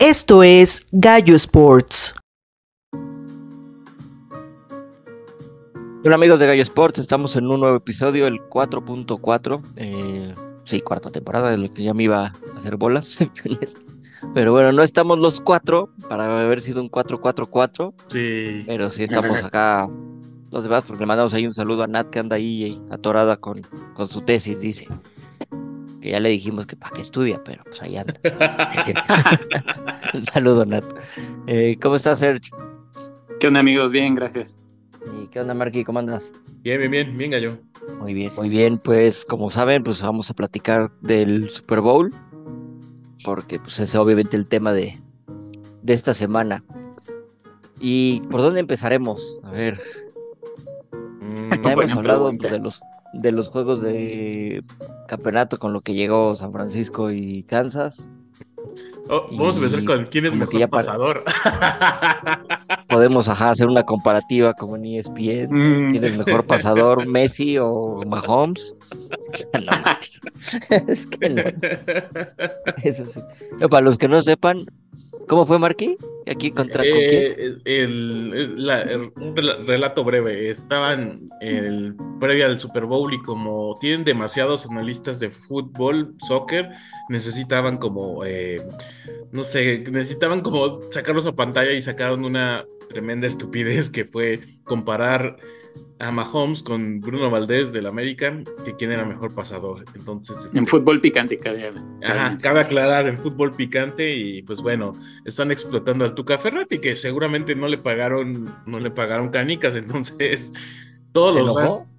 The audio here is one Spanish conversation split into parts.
Esto es Gallo Sports. Hola amigos de Gallo Sports, estamos en un nuevo episodio, el 4.4. Eh, sí, cuarta temporada, de lo que ya me iba a hacer bolas. pero bueno, no estamos los cuatro para haber sido un 4-4-4. Sí. Pero sí estamos acá los demás, porque le mandamos ahí un saludo a Nat que anda ahí atorada con, con su tesis, dice. Que ya le dijimos que para qué estudia, pero pues ahí anda. un saludo, Nat. Eh, ¿Cómo estás, Sergio? ¿Qué onda, amigos? Bien, gracias. ¿Y qué onda, Marky? ¿Cómo andas? Bien, bien, bien, bien, gallo. Muy bien, muy bien. Pues como saben, pues vamos a platicar del Super Bowl, porque pues es obviamente el tema de, de esta semana. ¿Y por dónde empezaremos? A ver, Mm, ya hemos hablado pregunta. de los, de los juegos de campeonato con lo que llegó San Francisco y Kansas. oh, vamos a empezar con quién es mejor pasador. Podemos ajá, hacer una comparativa como en ESPN. Mm, ¿Quién es mejor pasador, Messi o Mahomes? No, es que no. Eso sí. Pero para los que no sepan, ¿cómo fue Marquí? ¿Aquí contra? Eh, el, un rela- relato breve. Estaban previa al Super Bowl y como tienen demasiados analistas de fútbol, soccer, necesitaban como, eh, no sé, necesitaban como sacarlos a pantalla y sacaron una tremenda estupidez que fue comparar a Mahomes con Bruno Valdés del América, que quién era mejor pasador. Entonces, En este, fútbol picante, cabe. Ajá, cabe aclarar en fútbol picante y pues bueno, están explotando al Tuca Ferretti que seguramente no le pagaron, no le pagaron canicas, entonces todos ¿Se los rants,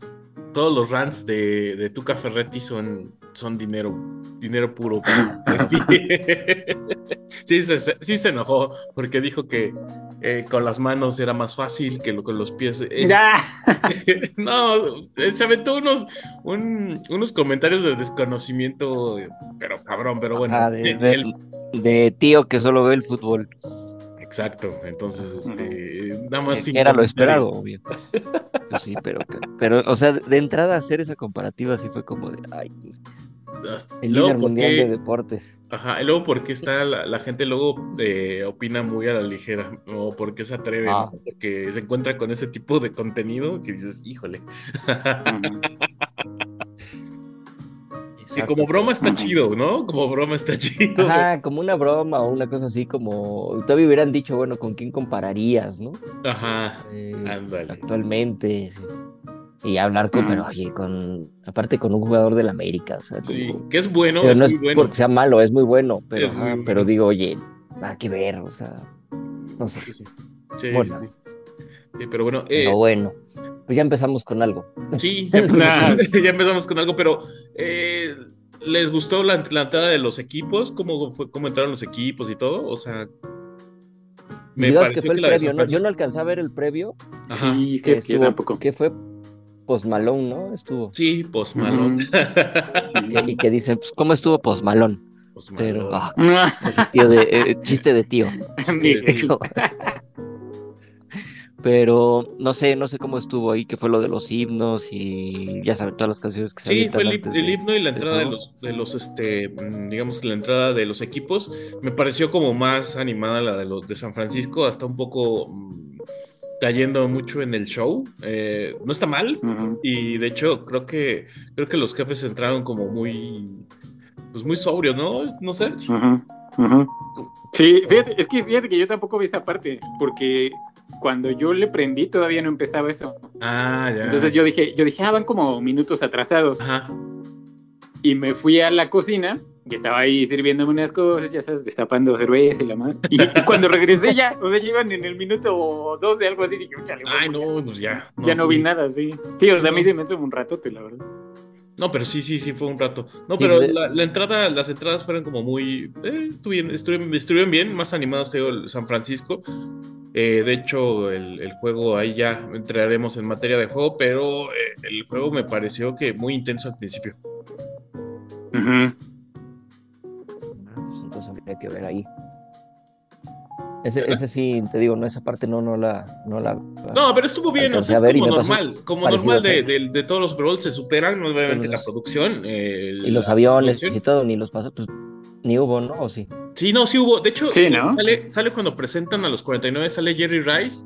todos los rants de, de Tuca Ferretti son, son dinero, dinero puro. sí, se, sí se enojó porque dijo que eh, con las manos era más fácil que lo, con los pies. Es- ¡Ya! no, eh, se aventó unos, un- unos comentarios de desconocimiento, eh, pero cabrón, pero bueno. De, el- de- el- de tío que solo ve el fútbol. exacto, entonces, este, nada más era lo esperado, obvio. Pues sí, pero, pero, o sea, de entrada hacer esa comparativa sí fue como de, ay, el luego, líder ¿por mundial qué- de deportes. Ajá, y luego porque está la, la gente luego eh, opina muy a la ligera, o porque se atreve, Ah. ¿no? porque se encuentra con ese tipo de contenido que dices, híjole. Que Exacto. como broma está Ujú. chido, ¿no? Como broma está chido. Ajá, como una broma o una cosa así como, todavía hubieran dicho, bueno, ¿con quién compararías, no? Ajá, Eh, ándale. actualmente. sí. Y hablar con, Mm. pero oye, con, aparte con un jugador del América, o sea, Sí, como- que es bueno, pero es no muy es bueno. porque sea malo, es muy bueno, pero, muy bueno. pero digo, oye, nada que ver, o sea, no sé, Sí, sí. Sí, Bueno. sí. Sí, pero bueno, eh, pero bueno, pues ya empezamos con algo. sí, ya empezamos, con, ya empezamos con algo, pero eh, ¿les gustó la, la entrada de los equipos? ¿Cómo, fue, ¿Cómo entraron los equipos y todo? O sea, me pareció que fue el la previo, ¿no? Yo no alcancé a ver el previo, Ajá. Sí, que que, que yo estuvo, tampoco. que fue Post Malone, ¿no? Estuvo. Sí, Post Malone. Y, y que dicen, pues, ¿cómo estuvo Post Malone? Post Pero, ah, ese tío de, eh, chiste de tío. Miguel. Pero no sé, no sé cómo estuvo ahí, que fue lo de los himnos y ya saben todas las canciones que se Sí, fue el, antes el de- himno y la entrada de juego. los, de los, este, mm, digamos, la entrada de los equipos. Me pareció como más animada la de los de San Francisco, hasta un poco mm, cayendo mucho en el show. Eh, no está mal. Y de hecho, creo que creo que los jefes entraron como muy pues muy sobrios, ¿no? No sé. Sí, fíjate, es que fíjate que yo tampoco vi esa parte, porque cuando yo le prendí todavía no empezaba eso. Ah, ya. Entonces yo dije, yo dije, ah, van como minutos atrasados. Ajá. Y me fui a la cocina y estaba ahí sirviéndome unas cosas, ya sabes, destapando cerveza y la madre. Y, y cuando regresé ya, o sea, ya iban en el minuto 12, algo así, dije, chale, Ay, no, pues ya. ya no sí. vi nada, sí. Sí, o sea, a mí se me hizo un ratote, la verdad. No, pero sí, sí, sí, fue un rato. No, Sí, pero de- la, la entrada, las entradas fueron como muy. Eh, estuvieron, estuvieron, estuvieron bien, más animados, te digo, el San Francisco. Eh, de hecho, el, el juego, ahí ya entraremos en materia de juego, pero eh, el juego me pareció que muy intenso al principio. Entonces habría que ver ahí. Ese, ese sí, te digo, no, esa parte no, no la, no la. No, pero estuvo bien, o sea, a es como normal, como normal de, de- de todos los Bowls se superan, obviamente, la producción. eh, Y los aviones, producción. y todo, ni los pasó, pues ni hubo, ¿no? ¿O sí? Sí, no, sí hubo. De hecho, Sí, ¿no? sale, sale cuando presentan a los 49, sale Jerry Rice.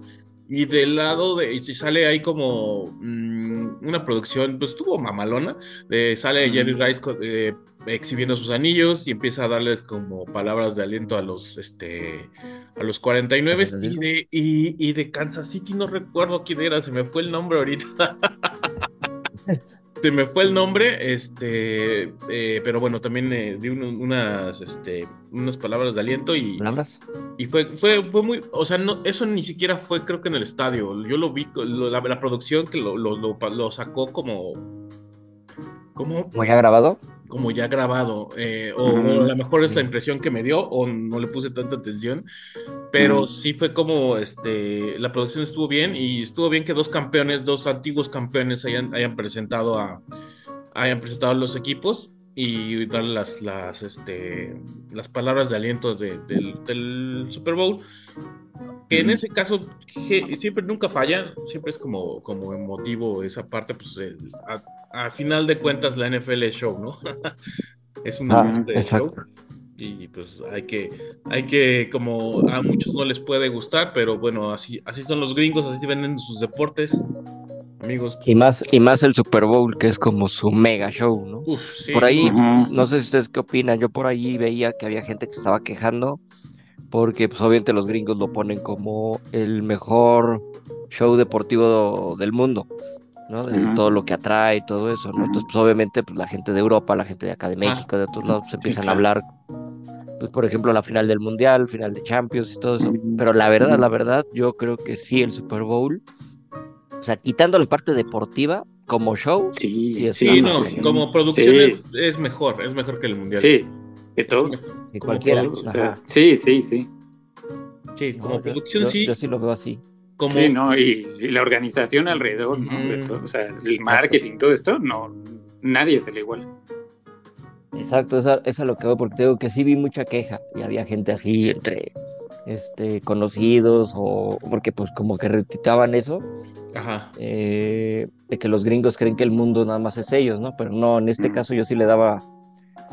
Y del lado de. Y sale ahí como mm, una producción, pues estuvo mamalona. De, sale. Jerry Rice eh, exhibiendo sus anillos y empieza a darles como palabras de aliento a los este a los 49 San y de, y, y de Kansas City, no recuerdo quién era, se me fue el nombre ahorita. Se me fue el nombre, este, eh, pero bueno, también eh, di un- unas, este, unas palabras de aliento y, ¿Palabras? y fue, fue, fue muy, o sea, no, eso ni siquiera fue creo que en el estadio, yo lo vi, lo- la, la producción que lo, lo, sacó como, como, ¿Como ya grabado? como ya grabado, eh, o, Ujú. o a lo mejor es la impresión que me dio, o no le puse tanta atención, pero sí fue como, este, la producción estuvo bien y estuvo bien que dos campeones, dos antiguos campeones hayan, hayan presentado a, hayan presentado los equipos y darle las, las, este, las palabras de aliento de- del, del Super Bowl. Que en ese caso siempre nunca falla, siempre es como, como emotivo esa parte, pues el- a, a final de cuentas la NFL es show, ¿no? es una Ah, de show y pues hay que, hay que, como a muchos no les puede gustar, pero bueno, así, así son los gringos, así venden sus deportes, amigos. Y más, y más el Super Bowl, que es como su mega show, ¿no? Uf, sí, Por ahí, no sé si ustedes qué opinan, yo por ahí veía que había gente que se estaba quejando porque pues obviamente los gringos lo ponen como el mejor show deportivo del mundo, ¿no? De Ujú. todo lo que atrae y todo eso. Entonces pues obviamente pues la gente de Europa, la gente de acá de Ah, México, de otros lados, se empiezan a claro. hablar, pues por ejemplo la final del Mundial, final de Champions y todo eso, pero la verdad, la verdad, yo creo que sí el Super Bowl, o sea, quitando la parte deportiva como show, Sí, Sí, Sí, no, sí. como producción Sí. es, es mejor, es mejor que el mundial. Sí, de todo. que cualquiera, O sea, sí, sí, sí. Sí, como No, producción yo- sí, Yo sí lo veo así. Como Sí, ¿no? Y, y la organización alrededor, ¿no? De todo, o sea, el marketing, todo esto, no, nadie se le iguala. Exacto, eso, eso es lo que veo, porque te digo que sí vi mucha queja y había gente así entre este, conocidos o porque pues como que retitaban eso, Ajá. eh, de que los gringos creen que el mundo nada más es ellos, ¿no? Pero no, en este Mm. caso yo sí le daba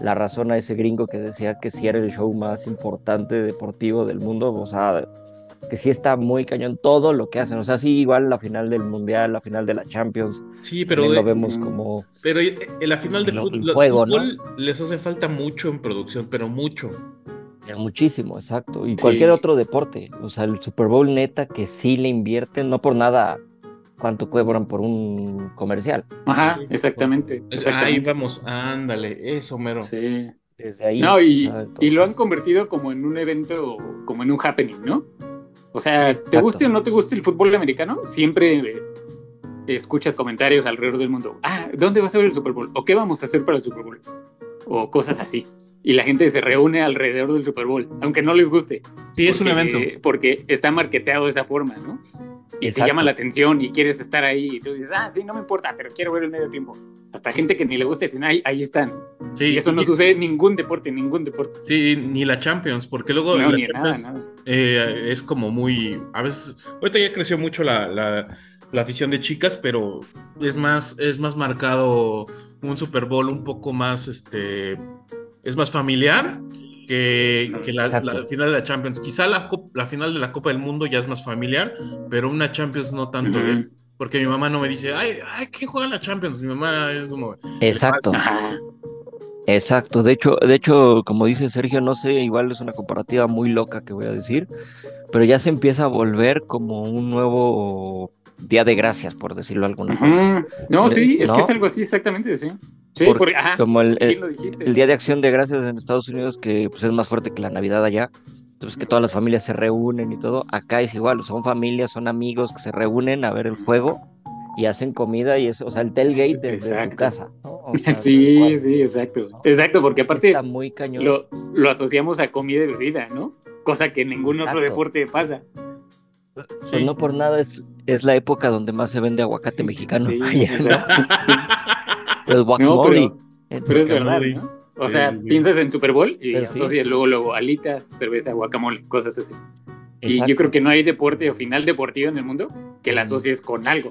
la razón a ese gringo que decía que sí era el show más importante deportivo del mundo, o sea, que sí está muy cañón todo lo que hacen, o sea, sí igual la final del Mundial, la final de la Champions, Sí, pero, lo de- vemos como... pero en la final de El- el fútbol, les hace falta mucho en producción, pero mucho. Muchísimo, exacto. Y Sí. cualquier otro deporte. O sea, el Super Bowl neta que sí le invierten, no por nada cuánto cobran por un comercial. Ajá, exactamente. Ahí vamos, ándale, eso mero. Sí. Desde ahí. No, y, o sea, y lo han convertido como en un evento, como en un happening, ¿no? O sea, te guste o no te guste el fútbol americano, siempre eh, escuchas comentarios alrededor del mundo. Ah, ¿dónde va a ser el Super Bowl? ¿O qué vamos a hacer para el Super Bowl? O cosas así. Y la gente se reúne alrededor del Super Bowl, aunque no les guste. Sí, es un evento. Porque está marketeado de esa forma, ¿no? Y Exacto. te llama la atención y quieres estar ahí. Y tú dices, ah, sí, no me importa, pero quiero ver el medio tiempo. Hasta gente que ni le gusta dicen, ahí, ahí están. Sí, y eso no y- sucede en ningún deporte, en ningún deporte. Sí, ni la Champions, porque luego No, la nada. eh, es como muy. A veces. Ahorita ya creció mucho la, la- la afición de chicas, pero es más, es más marcado un Super Bowl un poco más este. Es más familiar que, que la, final de la Champions. Quizá la, final de la Copa del Mundo ya es más familiar, pero una Champions no tanto. ¿eh? Porque mi mamá no me dice, ay, ay, ¿quién juega la Champions? Mi mamá es como. Exacto, exacto. De hecho, de hecho, como dice Sergio, no sé, igual es una comparativa muy loca que voy a decir, pero ya se empieza a volver como un nuevo Día de Gracias, por decirlo de alguna forma. Ujú. No, sí, es ¿No? que es algo así, exactamente, sí. Sí, Porque porque, ajá, Como el, Día de Acción de Gracias en Estados Unidos, que pues, es más fuerte que la Navidad allá. Entonces que todas las familias se reúnen y todo. Acá es igual, son familias, son amigos que se reúnen a ver el juego y hacen comida y eso, o sea, el tailgate desde tu Exacto. casa. ¿no? O sea, tal Sí, sí, exacto. Exacto, porque aparte Está muy cañón. lo, lo asociamos a comida y bebida, ¿no? Cosa que en ningún otro Exacto. deporte pasa. Pues no por nada es, es la época donde más se vende aguacate mexicano. Sí, Allá, ¿no? exacto. El No, guacamole. pero, pero es verdad. ¿no? O Sí, sea, sí, sí. piensas en Super Bowl y Pero sí. asocias luego, luego alitas, cerveza, guacamole, cosas así. Y Exacto. yo creo que no hay deporte o final deportivo en el mundo que la Mm. asocies con algo.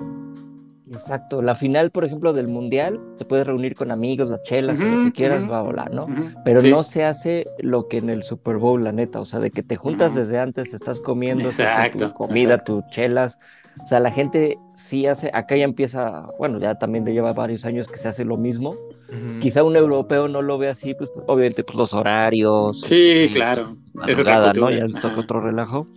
Exacto, la final, por ejemplo, del Mundial, te puedes reunir con amigos, las chelas, o lo Ujú, que quieras, ujú. va a volar, ¿no? Ujú, Pero sí. no se hace lo que en el Super Bowl, la neta, o sea, de que te juntas No. desde antes, estás comiendo, estás con Exacto, tu comida, exacto. tus chelas, o sea, la gente sí hace, acá ya empieza, bueno, ya también de lleva varios años que se hace lo mismo, Ujú. quizá un europeo no lo ve así, pues obviamente pues los horarios, Sí, este, claro. la Es otra ¿no? Ya les toca otro relajo.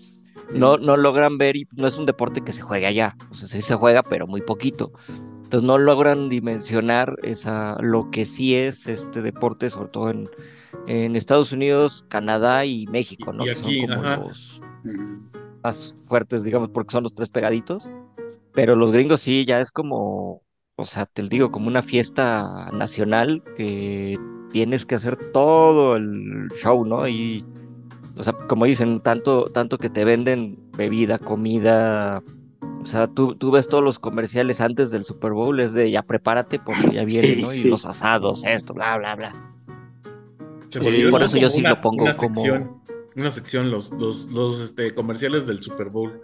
No, no logran ver y no es un deporte que se juegue allá. O sea, sí se juega, pero muy poquito. Entonces no logran dimensionar esa, lo que sí es este deporte, sobre todo en, en Estados Unidos, Canadá y México, ¿no? Y que aquí, son como ajá. los. Más fuertes, digamos, porque son los tres pegaditos. Pero los gringos sí, ya es como, o sea, te digo, como una fiesta nacional que tienes que hacer todo el show, ¿no? Y, o sea, como dicen, tanto, tanto que te venden bebida, comida. O sea, tú, tú ves todos los comerciales antes del Super Bowl, es de ya prepárate porque ya viene, Sí, ¿no? Y los asados, esto, bla, bla, bla. Se Sí, volvió por eso yo sí una- lo pongo como- sección, una sección los, los, los este, comerciales del Super Bowl.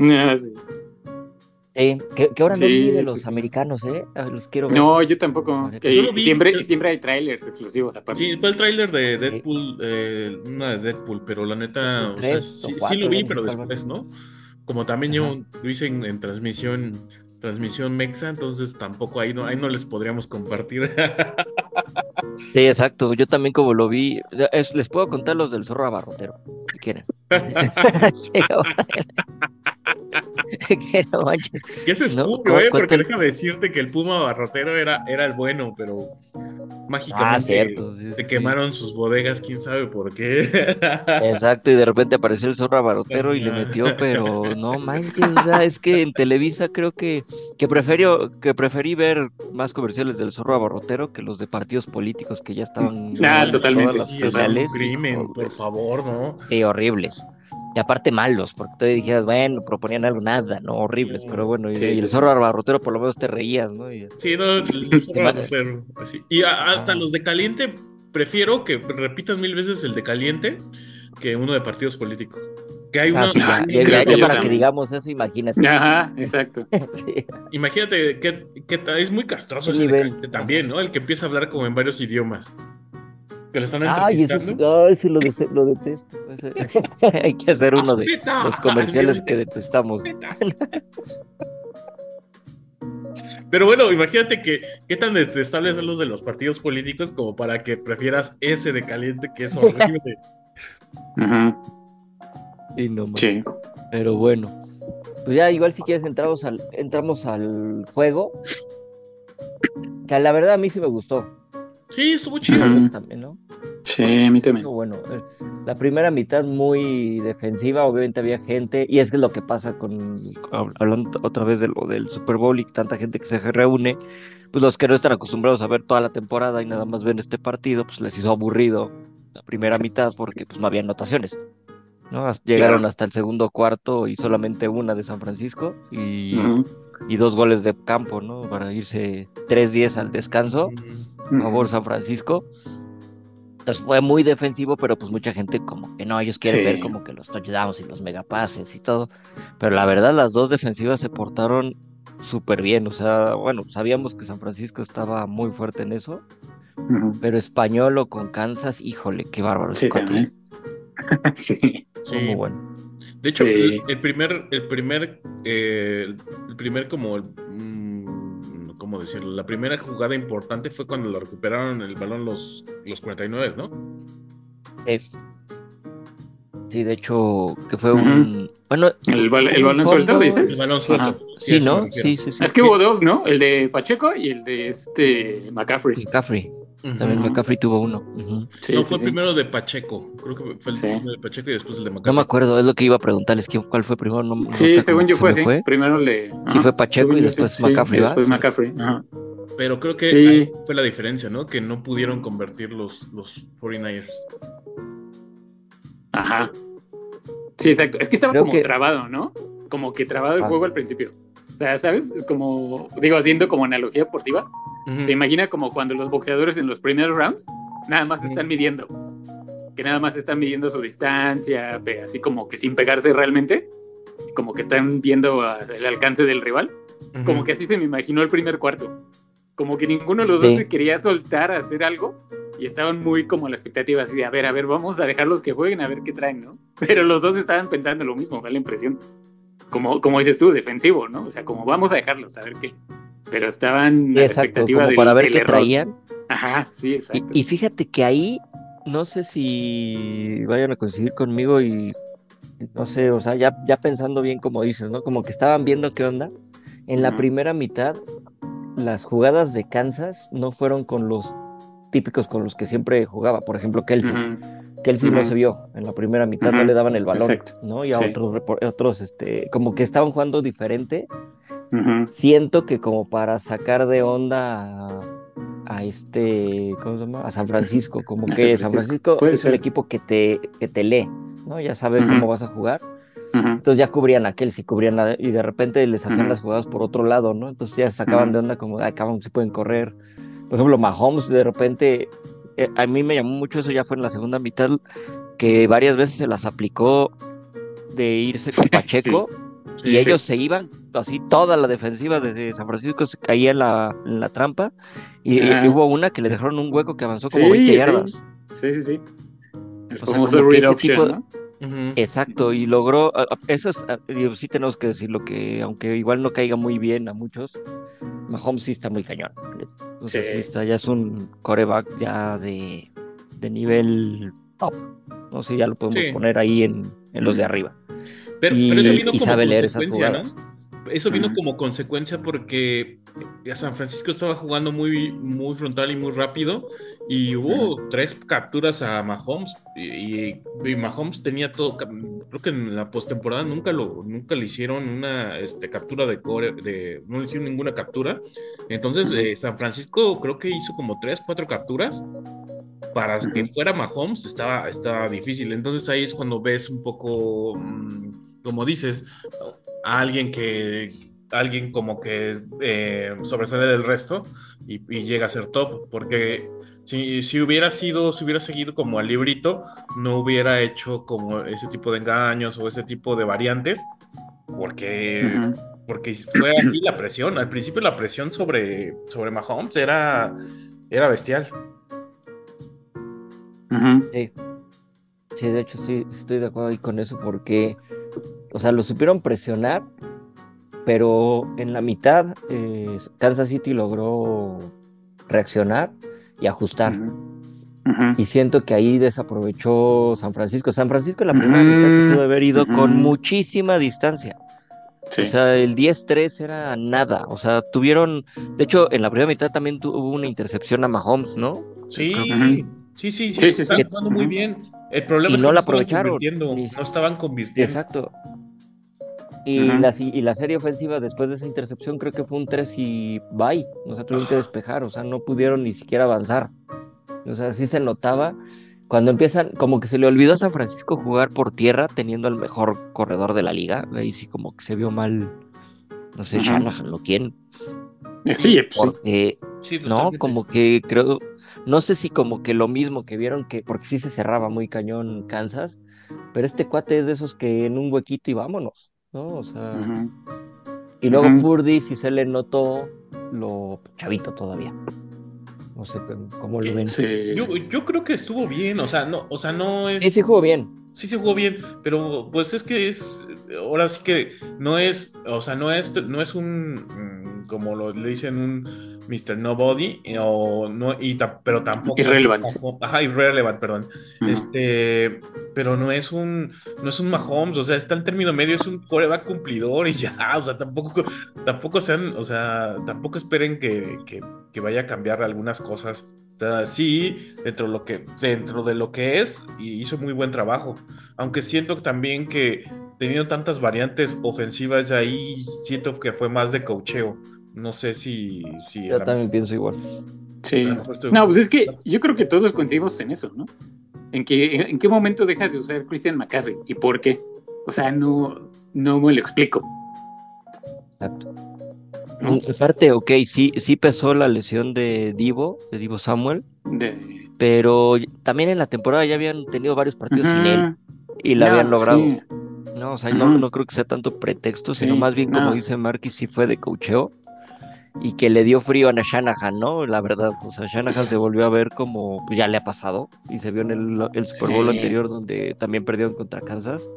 Ah, sí. Eh, que, que ahora no vi de los sí. americanos, ¿eh? Los quiero ver. No, yo tampoco. Yo Y, lo vi, siempre, yo- siempre hay trailers exclusivos aparte. Sí, fue el tráiler de Deadpool, eh, una de Deadpool, pero la neta, Tres o sí, sí cuatro, lo vi, pero después, ¿no? Como también Ajá. yo lo hice en, en transmisión, transmisión mexa, entonces tampoco ahí no, ahí no les podríamos compartir. Sí, exacto. Yo también como lo vi, es- les puedo contar los del zorro abarrotero, si quieren. Sí, que no manches. que ese es No, puro, eh, porque déjame decirte que el Puma Barrotero era, era el bueno, pero mágicamente Ah, cierto. sí, se sí. quemaron sus bodegas, quién sabe por qué. Exacto, y de repente apareció el zorro abarrotero y le metió, pero no manches, o sea, es que en Televisa creo que, que que preferí ver más comerciales del zorro abarrotero que los de partidos políticos que ya estaban Ah, en totalmente. todas las Sí, es un crimen, por favor, ¿no? Sí, horribles. Y aparte malos, porque todavía dijeras, bueno, proponían algo, nada, no, horribles, pero bueno, y, Sí, y el zorro abarrotero por lo menos te reías, ¿no? Y- Sí, no, el zorro barrotero, así. Y a- hasta Ah. los de caliente, prefiero que repitan mil veces el de caliente que uno de partidos políticos. Que hay Ah, una, sí, ya- ya- ya yo para que digamos eso, imagínate. Ajá, exacto. Sí. Imagínate que, que es muy castroso ¿Qué ese de nivel? caliente también, ¿no? El que empieza a hablar como en varios idiomas. Que le están Ay, eso sí, entrevistando. ay, sí lo, lo detesto. Hay que hacer uno de los comerciales que detestamos. Pero bueno, imagínate que qué tan detestables son los de los partidos políticos como para que prefieras ese de caliente que es horrible. Y no más. sí. Pero bueno. Pues ya, igual si quieres entramos al, entramos al juego. Que la verdad a mí sí me gustó. Sí, estuvo chido. Ujú. También, ¿no? Sí, a mí también. Bueno, eh, la primera mitad muy defensiva, obviamente había gente, y es que es lo que pasa con, hab- hablando otra vez de lo del Super Bowl y tanta gente que se reúne, pues los que no están acostumbrados a ver toda la temporada y nada más ven este partido, pues les hizo aburrido la primera mitad porque pues no había anotaciones. ¿no? Llegaron Claro. hasta el segundo cuarto y solamente una de San Francisco y, Ujú, y dos goles de campo, ¿no? Para irse 3-10 al descanso Mm, a favor San Francisco. Entonces fue muy defensivo, pero pues mucha gente como que no, ellos quieren Sí. ver como que los touchdowns y los megapases y todo. Pero la verdad, las dos defensivas se portaron súper bien. O sea, bueno, sabíamos que San Francisco estaba muy fuerte en eso, ujú. pero Españolo con Kansas, híjole, qué bárbaro. Sí, también. Sí. Fue Sí. muy bueno. De hecho, Sí. el, el primer, el primer, eh, el primer como, mm, ¿cómo decirlo? La primera jugada importante fue cuando lo recuperaron el balón los, los 49, ¿no? Sí, de hecho, que fue un... Bueno, ¿El, bal- el un balón suelto, dices? El balón suelto. Ajá. Sí, me ¿no? Sí, sí, sí. Es que hubo dos, ¿no? El de Pacheco y el de este McCaffrey. McCaffrey. También. McCaffrey tuvo uno. Sí, no, sí, fue sí. primero de Pacheco. Creo que fue el Sí. primero de Pacheco y después el de No me McCaffrey. acuerdo, es lo que iba a preguntarles, ¿quién, ¿cuál fue primero? No, Sí, según yo se fue fue. Primero le. Sí, fue Pacheco Según y después sí, McCaffrey, ¿va? Después Sí. McCaffrey. Ajá. Pero creo que Sí. ahí fue la diferencia, ¿no? Que no pudieron convertir los, los 49ers. Ajá. Sí, exacto. Es que estaba Creo como que- trabado, ¿no? Como que trabado el Ah. juego al principio. O sea, ¿sabes? Es Como, digo, haciendo como analogía deportiva. Ujú. Se imagina como cuando los boxeadores en los primeros rounds nada más están midiendo. Que nada más están midiendo su distancia, así como que sin pegarse realmente. como que están viendo el alcance del rival. Como que así se me imaginó el primer cuarto. Como que ninguno de los dos Sí. se quería soltar a hacer algo y estaban muy como a la expectativa así de, a ver, a ver, vamos a dejarlos que jueguen, a ver qué traen, ¿no? Pero los dos estaban pensando lo mismo, da la impresión. Como, como dices tú, defensivo, ¿no? O sea, como vamos a dejarlos, a ver qué. Pero estaban Sí, a exacto, expectativa como del, para ver qué error. traían. Ajá, sí, Y, exacto. y fíjate que ahí, no sé si vayan a coincidir conmigo y no sé, o sea, ya, ya pensando bien como dices, ¿no? Como que estaban viendo qué onda. En la primera mitad, las jugadas de Kansas no fueron con los típicos con los que siempre jugaba. Por ejemplo, Kelsey. Ujú, Kelsey no Ujú. se vio en la primera mitad, no Ujú, le daban el balón, exacto. ¿no? Y a Sí. otros, otros, este, como que estaban jugando diferente. ujú. Siento que como para sacar de onda a, a este, ¿cómo se llama? A San Francisco, como A que San San Francisco, Francisco puede es ser. el equipo que te, que te lee, ¿no? Ya sabe cómo vas a jugar. Entonces ya cubrían a Kelsey, cubrían a- y de repente les hacían las jugadas por otro lado, ¿no? Entonces ya se sacaban de onda como, ay, cabrón, se pueden correr. Por ejemplo, Mahomes de repente, eh, a mí me llamó mucho eso, ya fue en la segunda mitad, que varias veces se las aplicó de irse con Pacheco Sí, y sí. ellos se iban, así toda la defensiva de San Francisco se caía en la, en la trampa y, hubo una que le dejaron un hueco que avanzó como Sí, 20 sí. yardas. Sí, sí, sí. El O sea, como que ese option, tipo- ¿no? Exacto, y logró, eso es, sí tenemos que decirlo que aunque igual no caiga muy bien a muchos, Mahomes sí está muy cañón. Sea, Sí. sí está, ya es un coreback ya de, de nivel top. No sé, ya lo podemos Sí. poner ahí en, en los de arriba. Pero, y, pero eso vino y como sabe leer esas ¿no? Eso vino como consecuencia porque a San Francisco estaba jugando muy, muy frontal y muy rápido y hubo tres capturas a Mahomes y, Mahomes tenía todo, creo que en la postemporada nunca lo, nunca le hicieron una este, captura de core, de, no le hicieron ninguna captura. Entonces eh, San Francisco creo que hizo como tres, cuatro capturas. Para que fuera Mahomes estaba, estaba difícil. Entonces ahí es cuando ves un poco, mm, como dices, a alguien que alguien como que eh, sobresale del resto y, y llega a ser top porque si, si hubiera sido si hubiera seguido como al librito no hubiera hecho como ese tipo de engaños o ese tipo de variantes porque Ujú. porque fue así la presión al principio la presión sobre sobre Mahomes era era bestial Ujú. Sí. Sí, de hecho sí estoy de acuerdo ahí con eso porque, o sea, lo supieron presionar, pero en la mitad eh, Kansas City logró reaccionar y ajustar. Y siento que ahí desaprovechó San Francisco. San Francisco en la primera mitad se pudo haber ido con muchísima distancia. Sí. O sea, el 10-3 era nada. O sea, tuvieron, de hecho, en la primera mitad también tuvo una intercepción a Mahomes, ¿no? sí que sí sí sí, Sí, sí, sí. estaban jugando muy bien el problema Y es no que la estaban aprovecharon, convirtiendo, ni- no estaban convirtiendo Exacto. Y, la, y la serie ofensiva después de esa intercepción creo que fue un 3 y bye. O sea, tuvieron que despejar, o sea, no pudieron ni siquiera avanzar. O sea, sí se notaba. Cuando empiezan, como que se le olvidó a San Francisco jugar por tierra teniendo al mejor corredor de la liga. Ahí sí como que se vio mal, no sé, Ujú. Shanahan o quién. Eh, Sí, pues, sí. Porque, Sí, no, como que creo, no sé si como que lo mismo que vieron que, porque sí se cerraba muy cañón Kansas, pero este cuate es de esos que en un huequito y vámonos, ¿no? O sea, y luego Ujú. Purdy sí se le notó lo chavito todavía. No sé cómo- lo ven. Sí, Sí. Yo, yo creo que estuvo bien, o sea, no, o sea, no es. sí jugó bien. Sí se jugó bien, pero pues es que es. Ahora sí que no es. O sea, no es, no es un. mm, Como lo, le dicen, un Mr. Nobody. eh, O no, y pero tampoco. Irrelevant. tampoco- ajá, irrelevant, perdón. Este. Pero no es un. No es un Mahomes, o sea, está en término medio, es un coreback cumplidor y ya. O sea, tampoco. Tampoco sean. O sea, tampoco esperen que, que, que vaya a cambiar algunas cosas. O sea, sí, dentro de lo que, dentro de lo que es, y hizo muy buen trabajo. Aunque siento también que teniendo tantas variantes ofensivas ahí, siento que fue más de cocheo. No sé si. si Yo también pienso igual. Sí. No, pues es que yo creo que todos coincidimos en eso, ¿no? En que en qué momento dejas de usar Christian McCaffrey y por qué. O sea, no, no me lo explico. Exacto. ¿no? En parte, ok, sí, sí pesó la lesión de Divo, de Divo Samuel, De- pero también en la temporada ya habían tenido varios partidos sin él y la No, habían logrado. sí. ¿no? O sea, no, no creo que sea tanto pretexto, sino Sí, más bien como dice Marquis, sí fue de cocheo y que le dio frío a Shanahan, ¿no? La verdad, o sea, Shanahan se volvió a ver como pues, ya le ha pasado y se vio en el, el Super Bowl Sí. anterior donde también perdieron contra Kansas.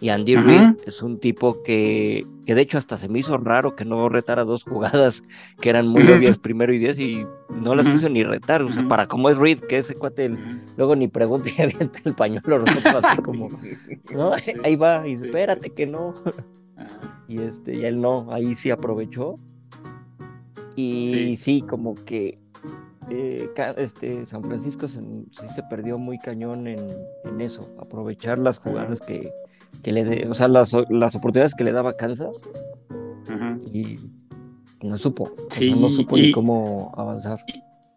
Y Andy. Reid es un tipo que, que de hecho hasta se me hizo raro que no retara dos jugadas que eran muy obvias primero y diez y no las Ujú. quiso ni retar, o sea, para cómo es Reid, que ese cuate el- luego ni pregunta y avienta el pañuelo roto así como, no, ahí va, y espérate que no. Ah, Y este, y él no, ahí sí aprovechó. Y Sí. sí, como que eh, este, San Francisco se- sí se perdió muy cañón en, en eso, aprovechar las jugadas que, que le de, o sea, las, las oportunidades que le daba Kansas y no supo, o sea, Sí, no supo y- ni cómo avanzar.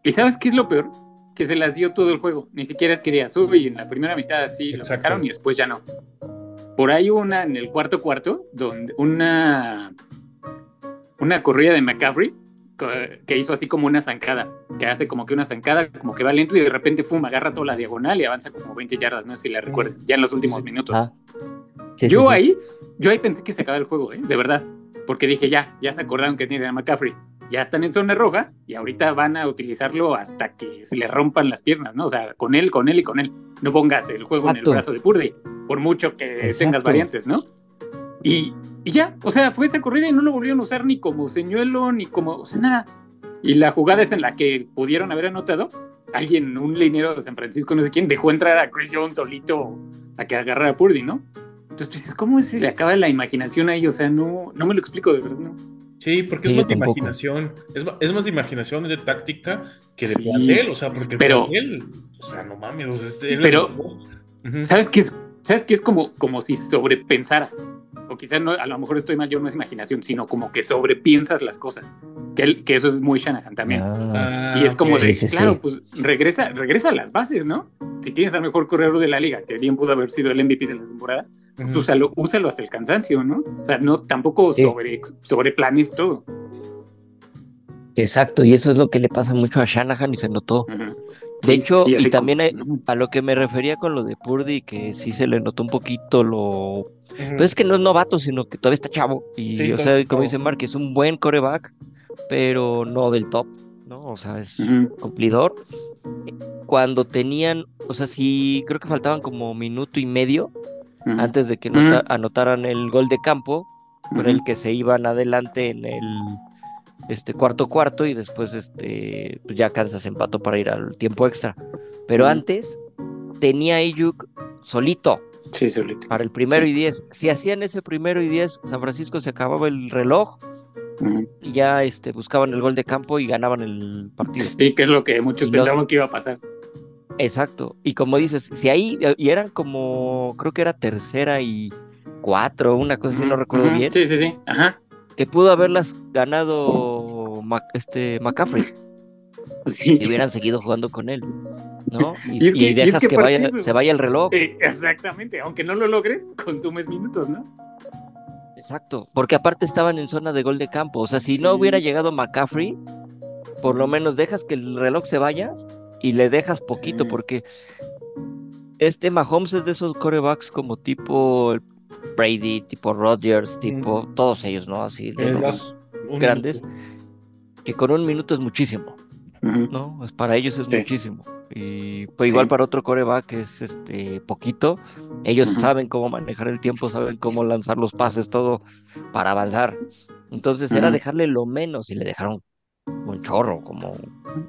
¿Y sabes qué es lo peor? Que se las dio todo el juego. Ni siquiera es que digas, uy, en la primera mitad sí lo sacaron y después ya no. Por ahí una en el cuarto cuarto, donde una, una corrida de McCaffrey que hizo así como una zancada, que hace como que una zancada, como que va lento y de repente fuma, agarra toda la diagonal y avanza como 20 yardas, no sé si la recuerdan, ya en los últimos minutos. Ah, sí, yo sí, sí. ahí, yo ahí pensé que se acababa el juego, ¿eh? de verdad, porque dije ya, ya se acordaron que tienen a McCaffrey, ya están en zona roja y ahorita van a utilizarlo hasta que se le rompan las piernas, ¿no? O sea, con él, con él y con él. No pongas el juego en el brazo de Purdy, por mucho que tengas Exacto. variantes, ¿no? Y, y ya, o sea, fue esa corrida y no lo volvieron a usar ni como señuelo, ni como, o sea, nada. Y la jugada es en la que pudieron haber anotado. Alguien, un linero de San Francisco, no sé quién, dejó entrar a Chris Jones solito a que agarrara a Purdy, ¿no? Entonces, tú dices, ¿cómo se le acaba la imaginación ahí? O sea, no, no me lo explico de verdad, ¿no? Sí, porque Sí, es más de imaginación. Es, es más de imaginación de táctica que de Sí. plantel. O sea, porque el Pero- plantel, o sea, no mames. O sea, este, él- Pero-. ¿Sabes qué es? ¿Sabes qué es como, como si sobrepensara? O quizás no, a lo mejor estoy mal, yo no es imaginación, sino como que sobrepiensas las cosas. Que, eso es muy Shanahan también. Ah, Y es como de, Sí, sí, claro, sí. pues regresa, regresa a las bases, ¿no? Si tienes al mejor corredor de la liga, que bien pudo haber sido el MVP de la temporada, pues Ujú. úsalo, úsalo hasta el cansancio, ¿no? O sea, no, tampoco Sí. sobre, sobreplanes todo. Exacto, y eso es lo que le pasa mucho a Shanahan y se notó. De hecho, y también como- hay- a lo que me refería con lo de Purdy, que sí se le notó un poquito lo... Pues es que no es novato, sino que todavía está chavo. Y, Sí, o sea, como dice Mark, es un buen coreback, pero no del top, ¿no? O sea, es Ujú. cumplidor. Cuando tenían, o sea, sí, creo que faltaban como minuto y medio antes de que nota- anotaran el gol de campo, con Ujú. el que se iban adelante en el este cuarto cuarto y después este pues ya Kansas empató para ir al tiempo extra. Pero antes tenía Ayuk solito Sí, solito. para el primero Sí. y diez. Si hacían ese primero y diez, San Francisco se acababa el reloj y ya este buscaban el gol de campo y ganaban el partido. Y que es lo que muchos Y no- pensamos que iba a pasar. Exacto. Y como dices, si ahí y eran como creo que era tercera y cuatro, una cosa así, no Ujú. recuerdo Ujú. bien. Sí, sí, sí. Ajá. que pudo haberlas ganado Mac- este McCaffrey Sí. si hubieran seguido jugando con él, ¿no? Y, Y es que- y y es dejas que que, aparte vaya, eso- se vaya el reloj. Eh, exactamente, aunque no lo logres, consumes minutos, ¿no? Exacto, porque aparte estaban en zona de gol de campo, o sea, si no hubiera llegado McCaffrey, por lo menos dejas que el reloj se vaya y le dejas poquito, Sí. porque este Mahomes es de esos corebacks como tipo Brady, tipo Rodgers, tipo todos ellos, ¿no? Así de los grandes, minuto. que con un minuto es muchísimo. ¿No? Pues para ellos es Sí. muchísimo. Y pues Sí. igual para otro coreback es este poquito. Ellos Ujú. saben cómo manejar el tiempo, saben cómo lanzar los pases, todo para avanzar. Entonces era dejarle lo menos y le dejaron un chorro, como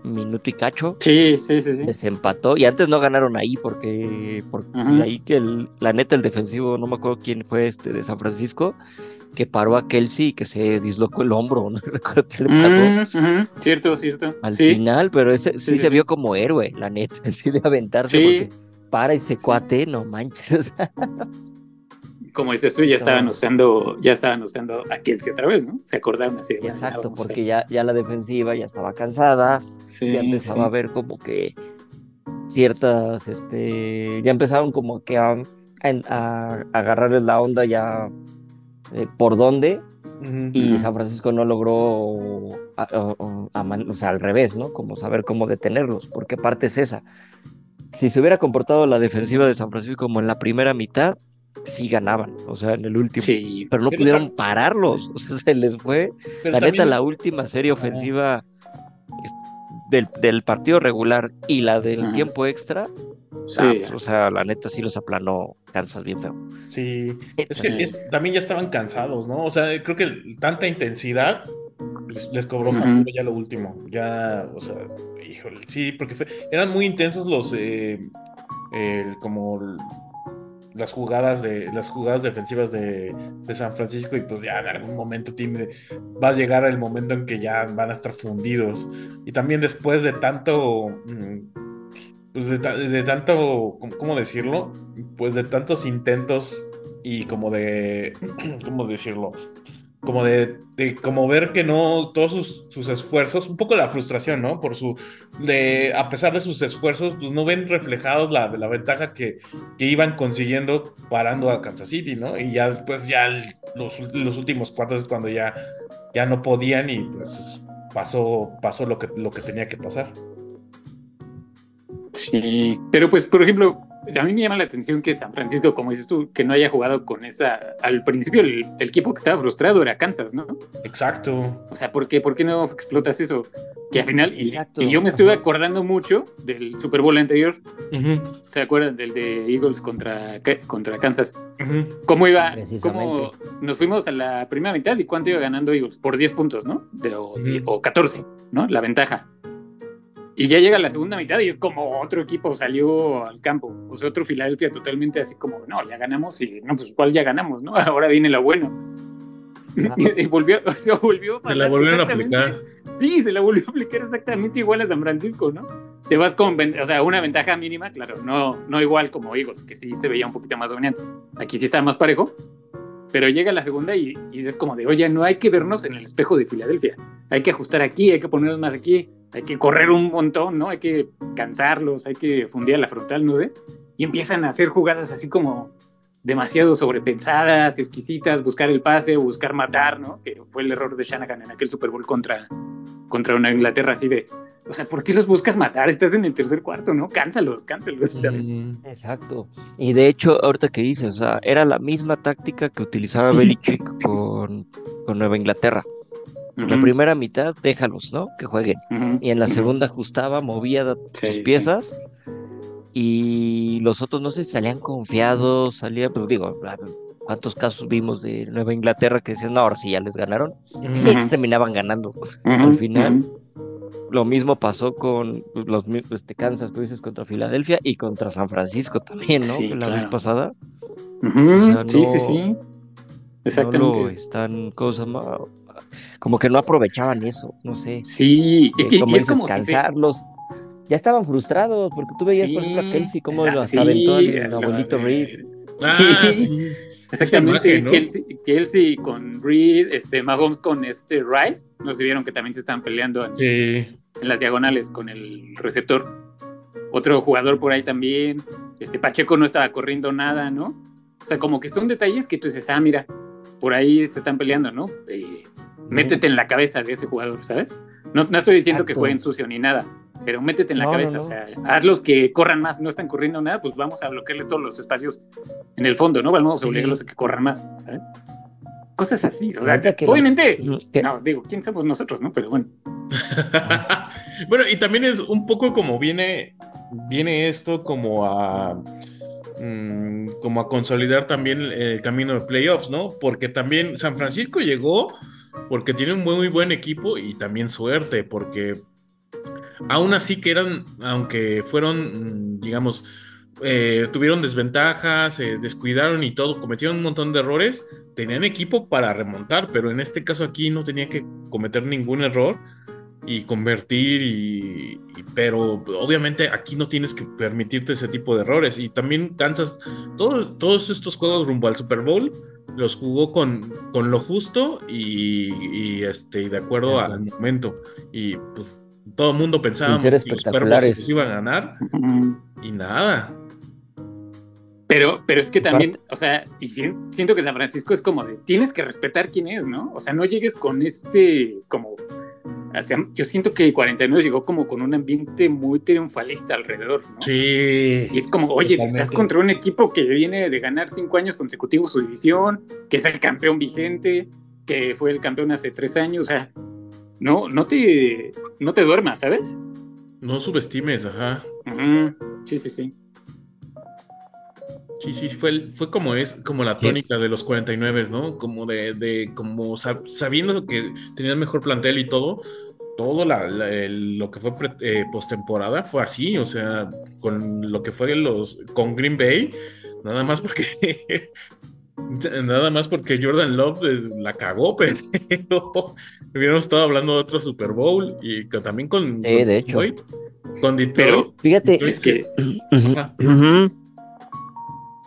un minuto y cacho. Sí, sí, sí, sí. Les empató y antes no ganaron ahí porque, porque ahí que el- la neta el defensivo, no me acuerdo quién fue este de San Francisco, que paró a Kelsey y que se dislocó el hombro, no recuerdo qué le pasó Mm, ujú. Cierto, cierto. al sí. final, pero ese sí, se sí. vio como héroe, la neta, así de aventarse Sí. porque para ese cuate, no manches. Como dices tú, ya estaban usando, ya estaban usando a Kelsey otra vez, ¿no? Se acordaron así. de, Exacto, porque ya, ya la defensiva ya estaba cansada, ya empezaba a ver como que ciertas, este, ya empezaron como que a, a, a agarrarles la onda ya eh, por dónde, y. San Francisco no logró, a- a- a man- o sea, al revés, ¿no? Como saber cómo detenerlos, porque parte es esa. Si se hubiera comportado la defensiva de San Francisco como en la primera mitad, sí ganaban, o sea, en el último. Sí. Pero no Pero pudieron pararlos, o sea, se les fue. Pero la neta, también- la última serie ofensiva del, del partido regular y la del tiempo extra, Sí. pues, o sea, la neta sí los aplanó Kansas bien feo. Sí, es que es- también ya estaban cansados, ¿no? O sea, creo que tanta intensidad les, les cobró factura ya lo último. Ya, o sea, híjole, sí, porque fue- eran muy intensos los, eh, el- como el- las jugadas de las jugadas defensivas de, de San Francisco y pues ya en algún momento tiene, va a llegar el momento en que ya van a estar fundidos. Y también después de tanto, mm, pues de, ta- de tanto, ¿cómo- ¿cómo decirlo? Pues de tantos intentos y como de, ¿cómo decirlo? Como de, como ver que no, todos sus, sus esfuerzos, un poco la frustración, ¿no? Por su, de, a pesar de sus esfuerzos, pues no ven reflejados la, la ventaja que, que iban consiguiendo parando a Kansas City, ¿no? Y ya después, ya el- los, los últimos cuartos es cuando ya, ya no podían y pues pasó, pasó lo que, lo que tenía que pasar. Sí, pero pues, por ejemplo, a mí me llama la atención que San Francisco, como dices tú, que no haya jugado con esa... Al principio el, el equipo que estaba frustrado era Kansas, ¿no? Exacto. O sea, ¿por qué, ¿por qué no explotas eso? Que al final, y, Exacto. y yo me estuve acordando mucho del Super Bowl anterior, ¿se acuerdan? Del de Eagles contra, contra Kansas. ¿Cómo iba? ¿Cómo nos fuimos a la primera mitad y cuánto iba ganando Eagles? Por 10 puntos, ¿no? De- o, Ujú. o 14, ¿no? La ventaja. Y ya llega la segunda mitad y es como otro equipo salió al campo. O sea, otro Filadelfia totalmente así como, no, ya ganamos y no, pues ¿cuál ya ganamos, no? Ahora viene lo bueno. y volvió, o sea, volvió Se la volvieron a aplicar. Sí, se la volvió a aplicar exactamente igual a San Francisco, ¿no? Te vas con, o sea, una ventaja mínima, claro, no, no igual como Eagles, que sí se veía un poquito más dominante. Aquí sí está más parejo, pero llega la segunda y, y es como de, oye, no hay que vernos en el espejo de Filadelfia. Hay que ajustar aquí, hay que ponernos más aquí, hay que correr un montón, ¿no? Hay que cansarlos, hay que fundir la frontal, no sé. Y empiezan a hacer jugadas así como demasiado sobrepensadas, exquisitas, buscar el pase, buscar matar, ¿no? Que fue el error de Shanahan en aquel Super Bowl contra, contra una Inglaterra así de, o sea, ¿por qué los buscas matar? Estás en el tercer cuarto, ¿no? Cánsalos, cánsalos, ¿sabes? Mm, Exacto. Y de hecho, ahorita que dices, o sea, era la misma táctica que utilizaba Belichick con, con Nueva Inglaterra. La primera mitad, déjalos, ¿no? Que jueguen. Y en la segunda ajustaba, movía Sí, sus sí. piezas. Y los otros, no sé si salían confiados, salían, pues digo, ¿cuántos casos vimos de Nueva Inglaterra que decían, no, ahora sí ya les ganaron? Ujú. Terminaban ganando. Al final. Lo mismo pasó con pues, los este, Kansas, tú dices, contra Filadelfia y contra San Francisco también, ¿no? Sí, la vez pasada. Ujú, O sea, sí, sí, sí. No Exactamente. lo están, cosas como que no aprovechaban eso, no sé. Sí, y, Eh, que- y como es dices, como si se- cansarlos. Ya estaban frustrados, porque tú veías, por Sí, ejemplo, a Kelsey cómo lo hasta sí, aventó el la- abuelito Reed. Ah, sí. Exactamente, ¿no? Kelsey, Kelsey con Reed, este, Mahomes con este Rice, nos vieron que también se están peleando en, Sí. en las diagonales con el receptor. Otro jugador por ahí también, este Pacheco no estaba corriendo nada, ¿no? O sea, como que son detalles que tú dices, ah, mira, por ahí se están peleando, ¿no? Eh, métete en la cabeza de ese jugador, ¿sabes? No, no estoy diciendo que Exacto. jueguen sucio ni nada, pero métete en la No, no, cabeza, no. o sea, hazlos que corran más, no están corriendo nada, pues vamos a bloquearles todos los espacios en el fondo, ¿no? Vamos a obligarlos a que corran más, ¿sabes? Cosas así, o sea, que lo- obviamente, que- no, digo, ¿quién somos nosotros, no? Pero bueno. bueno, y también es un poco como viene, viene esto como a mm, como a consolidar también el camino de playoffs, ¿no? Porque también San Francisco llegó porque tiene un muy, muy buen equipo y también suerte, porque aún así que eran, aunque fueron, mm, digamos, eh, tuvieron desventajas, se descuidaron y todo, cometieron un montón de errores, tenían equipo para remontar, pero en este caso aquí no tenía que cometer ningún error y convertir y, y- pero obviamente aquí no tienes que permitirte ese tipo de errores. Y también Kansas todos, todos estos juegos rumbo al Super Bowl los jugó con, con lo justo y, y, este y de acuerdo al momento. Y pues todo el mundo pensábamos que los cuervos iban a ganar y nada Pero, pero es que también, o sea, y si- siento que San Francisco es como de, tienes que respetar quién es, ¿no? O sea, no llegues con este, como, O sea, yo siento que 49 llegó como con un ambiente muy triunfalista alrededor, ¿no? Sí. Y es como, oye, estás contra un equipo que viene de ganar cinco años consecutivos su división, que es el campeón vigente, que fue el campeón hace tres años, o sea, no, no te, no te duermas, ¿sabes? No subestimes, ajá. Sí, sí, sí. Sí, sí, fue, fue como es, como la tónica de los 49, ¿no? Como de, de como sab- sabiendo que tenían mejor plantel y todo, todo la- la- el- lo que fue eh, postemporada fue así, o sea, con lo que fue los, con Green Bay, nada más porque, nada más porque Jordan Love eh, la cagó, pero hubiéramos estado hablando de otro Super Bowl y que también con, Sí, con de hecho. Detroit, con Detroit. Pero Fíjate, es que, ujú.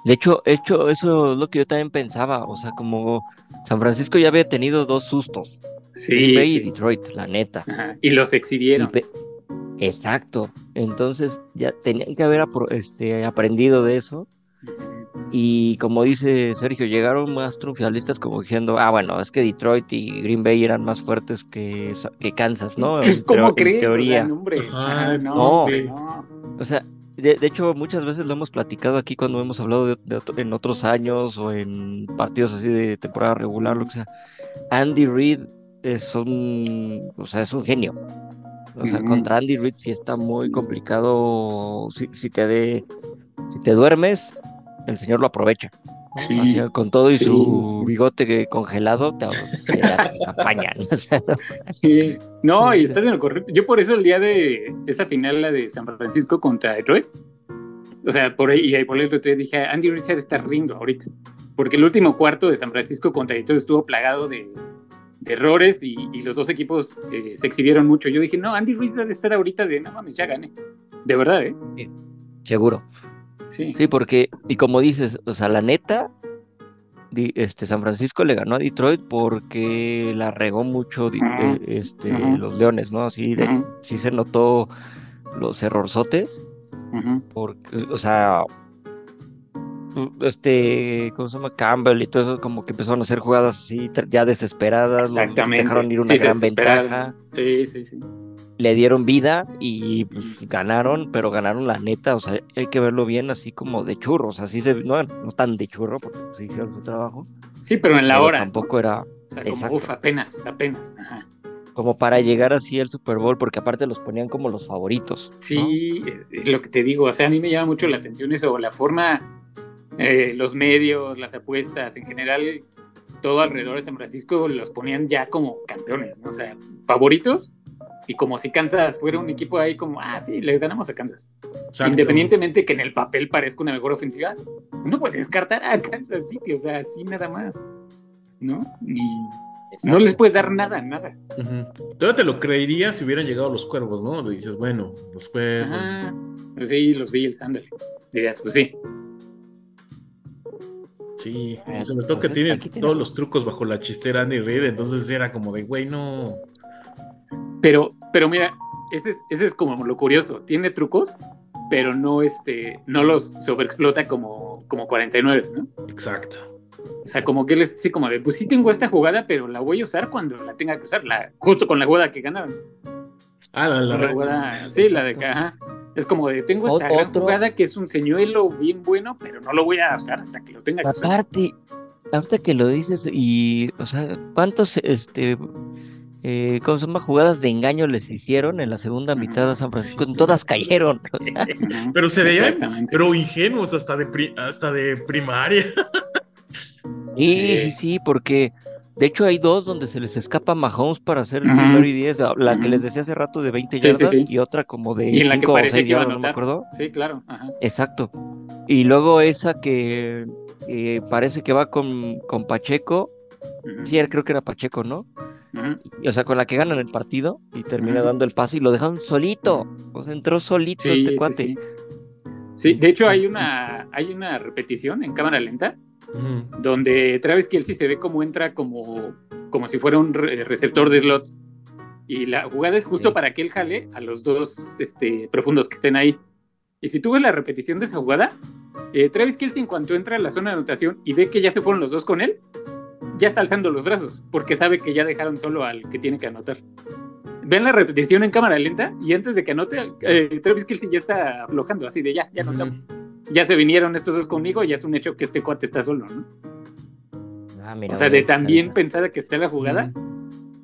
De hecho, hecho, eso es lo que yo también pensaba. O sea, como San Francisco ya había tenido dos sustos, Green sí, Bay y. Detroit, la neta. Ajá, y los exhibieron. Exacto. Entonces ya tenían que haber apro- este, aprendido de eso. Y como dice Sergio, llegaron más triunfalistas como diciendo, ah, bueno, es que Detroit y Green Bay eran más fuertes que, que Kansas, ¿no? En ¿Cómo teo- en crees? O sea, teoría. no, hombre. Ajá, Ajá, no, no. hombre, no. O sea, de, de hecho, muchas veces lo hemos platicado aquí cuando hemos hablado de, de otro- en otros años o en partidos así de temporada regular, lo que sea. Andy Reid es un, o sea, es un genio. O sea, Ujú. contra Andy Reid sí está muy complicado. Si, si te de, si te duermes, el señor lo aprovecha. ¿no? Sí. Así, con todo y Sí, su sí. bigote congelado, te, te apañan. O sea, no- y estás en lo correcto. Yo por eso el día de esa final, la de San Francisco contra Detroit, o sea, por ahí, y ahí por el otro día dije, Andy Reid estar rindo ahorita. Porque el último cuarto de San Francisco contra Detroit estuvo plagado de, de errores y, y los dos equipos eh, se exhibieron mucho. Yo dije, no, Andy Reid ha de estar ahorita de, no mames, ya gané. De verdad, ¿eh? seguro. Sí. Sí, porque, y como dices, o sea, la neta, este, San Francisco le ganó a Detroit porque la regó mucho eh, este, los Leones, ¿no? De- Ujú, sí se notó los errorzotes, porque, o sea, este, ¿cómo se llama? Campbell y todo eso, como que empezaron a hacer jugadas así, ya desesperadas, Exactamente. dejaron ir una Sí, gran ventaja, Sí, sí, sí. Le dieron vida y pues, ganaron, pero ganaron la neta, o sea, hay que verlo bien así como de churros, así se, no, no tan de churro, porque pues, hicieron su trabajo, Sí, pero en la pero hora. tampoco era O sea, como, uf, apenas, apenas. Ajá. como para llegar así al Super Bowl, porque aparte los ponían como los favoritos. ¿no? Sí, es, es lo que te digo. O sea, a mí me llama mucho la atención eso, la forma, eh, los medios, las apuestas, en general, todo alrededor de San Francisco los ponían ya como campeones, ¿no? O sea, favoritos. Y como si Kansas fuera un equipo ahí como, ah, sí, le ganamos a Kansas. Exacto. Independientemente que en el papel parezca una mejor ofensiva, no puedes descartar a Kansas City, o sea, así nada más. ¿No? Y no les puedes dar nada, nada. Ujú. Todavía te lo creería si hubieran llegado los cuervos, ¿no? Le dices, bueno, los cuervos. Ajá. Pues sí, los Bills, ándale. Dirías, pues sí. Sí, Eh, y sobre todo que pues, tiene aquí tiene- todos los trucos bajo la chistera Andy Reid, entonces era como de, güey, no. Pero, pero mira, ese es, ese es como lo curioso. Tiene trucos, pero no, este, no los sobreexplota como, como 49, ¿no? Exacto. O sea, como que él es así como de, pues sí tengo esta jugada, pero la voy a usar cuando la tenga que usar, la, justo con la jugada que ganaron. Ah, la, la, la jugada, sí, la de ajá. Es como de, tengo esta gran jugada que es un señuelo bien bueno, pero no lo voy a usar hasta que lo tenga que usar. Aparte, ahorita que lo dices, y, o sea, ¿cuántos, este, eh, ¿cómo se llama? Jugadas de engaño les hicieron en la segunda mitad a San Francisco? Sí. Todas cayeron. o sea, Ujú, Pero se veían, pero ingenuos hasta de, pri- hasta de primaria. sí, Sí. sí, sí, porque de hecho hay dos donde se les escapa Mahomes para hacer el Ujú. primero y diez, la la que les decía hace rato de 20 Sí, sí, yardas sí. y otra como de Y en la que 5 o parecía 6 que iba a yardas, no me acuerdo. Sí, claro. Ajá. Exacto. Y luego esa que eh, parece que va con, con Pacheco. Sí, creo que era Pacheco, ¿no? O sea, con la que ganan el partido y termina Ujú. dando el pase y lo dejaron solito. O sea, entró solito Sí, este sí, cuate. sí. Sí, de hecho hay una, hay una repetición en cámara lenta Ujú. donde Travis Kelsey se ve como entra como, como si fuera un re- receptor de slot. Y la jugada es justo Sí. para que él jale a los dos este, profundos que estén ahí. Y si tú ves la repetición de esa jugada, eh, Travis Kelsey en cuanto entra a la zona de anotación y ve que ya se fueron los dos con él, ya está alzando los brazos, porque sabe que ya dejaron solo al que tiene que anotar. ven la repetición en cámara lenta y antes de que anote, eh, Travis Kelsey ya está aflojando, así de ya, ya anotamos. Ya se vinieron estos dos conmigo, ya es un hecho que este cuate está solo, ¿no? Ah, mira, o sea, de también esa. pensada que está la jugada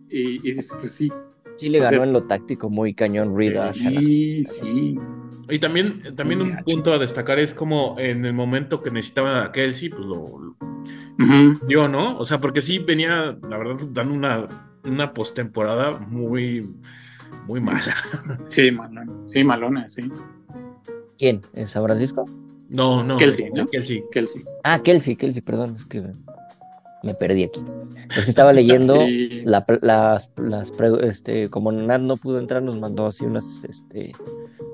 y, y pues sí. Sí le o sea- ganó en lo táctico muy cañón Reed a. Sí, sí. Y también, también un punto a destacar es como en el momento que necesitaban a Kelsey, pues lo, lo dio, ¿no? O sea, porque sí venía, la verdad, dando una, una postemporada muy, muy mala. Sí, malona. Sí, malona, sí. ¿Quién? ¿En San Francisco? No, no. Kelsey, este, ¿no? Kelsey. Kelsey. Ah, Kelsey, Kelsey, perdón, es que me perdí aquí. Estaba leyendo Sí. la- las, las este, como Nat no pudo entrar, nos mandó así unas, este,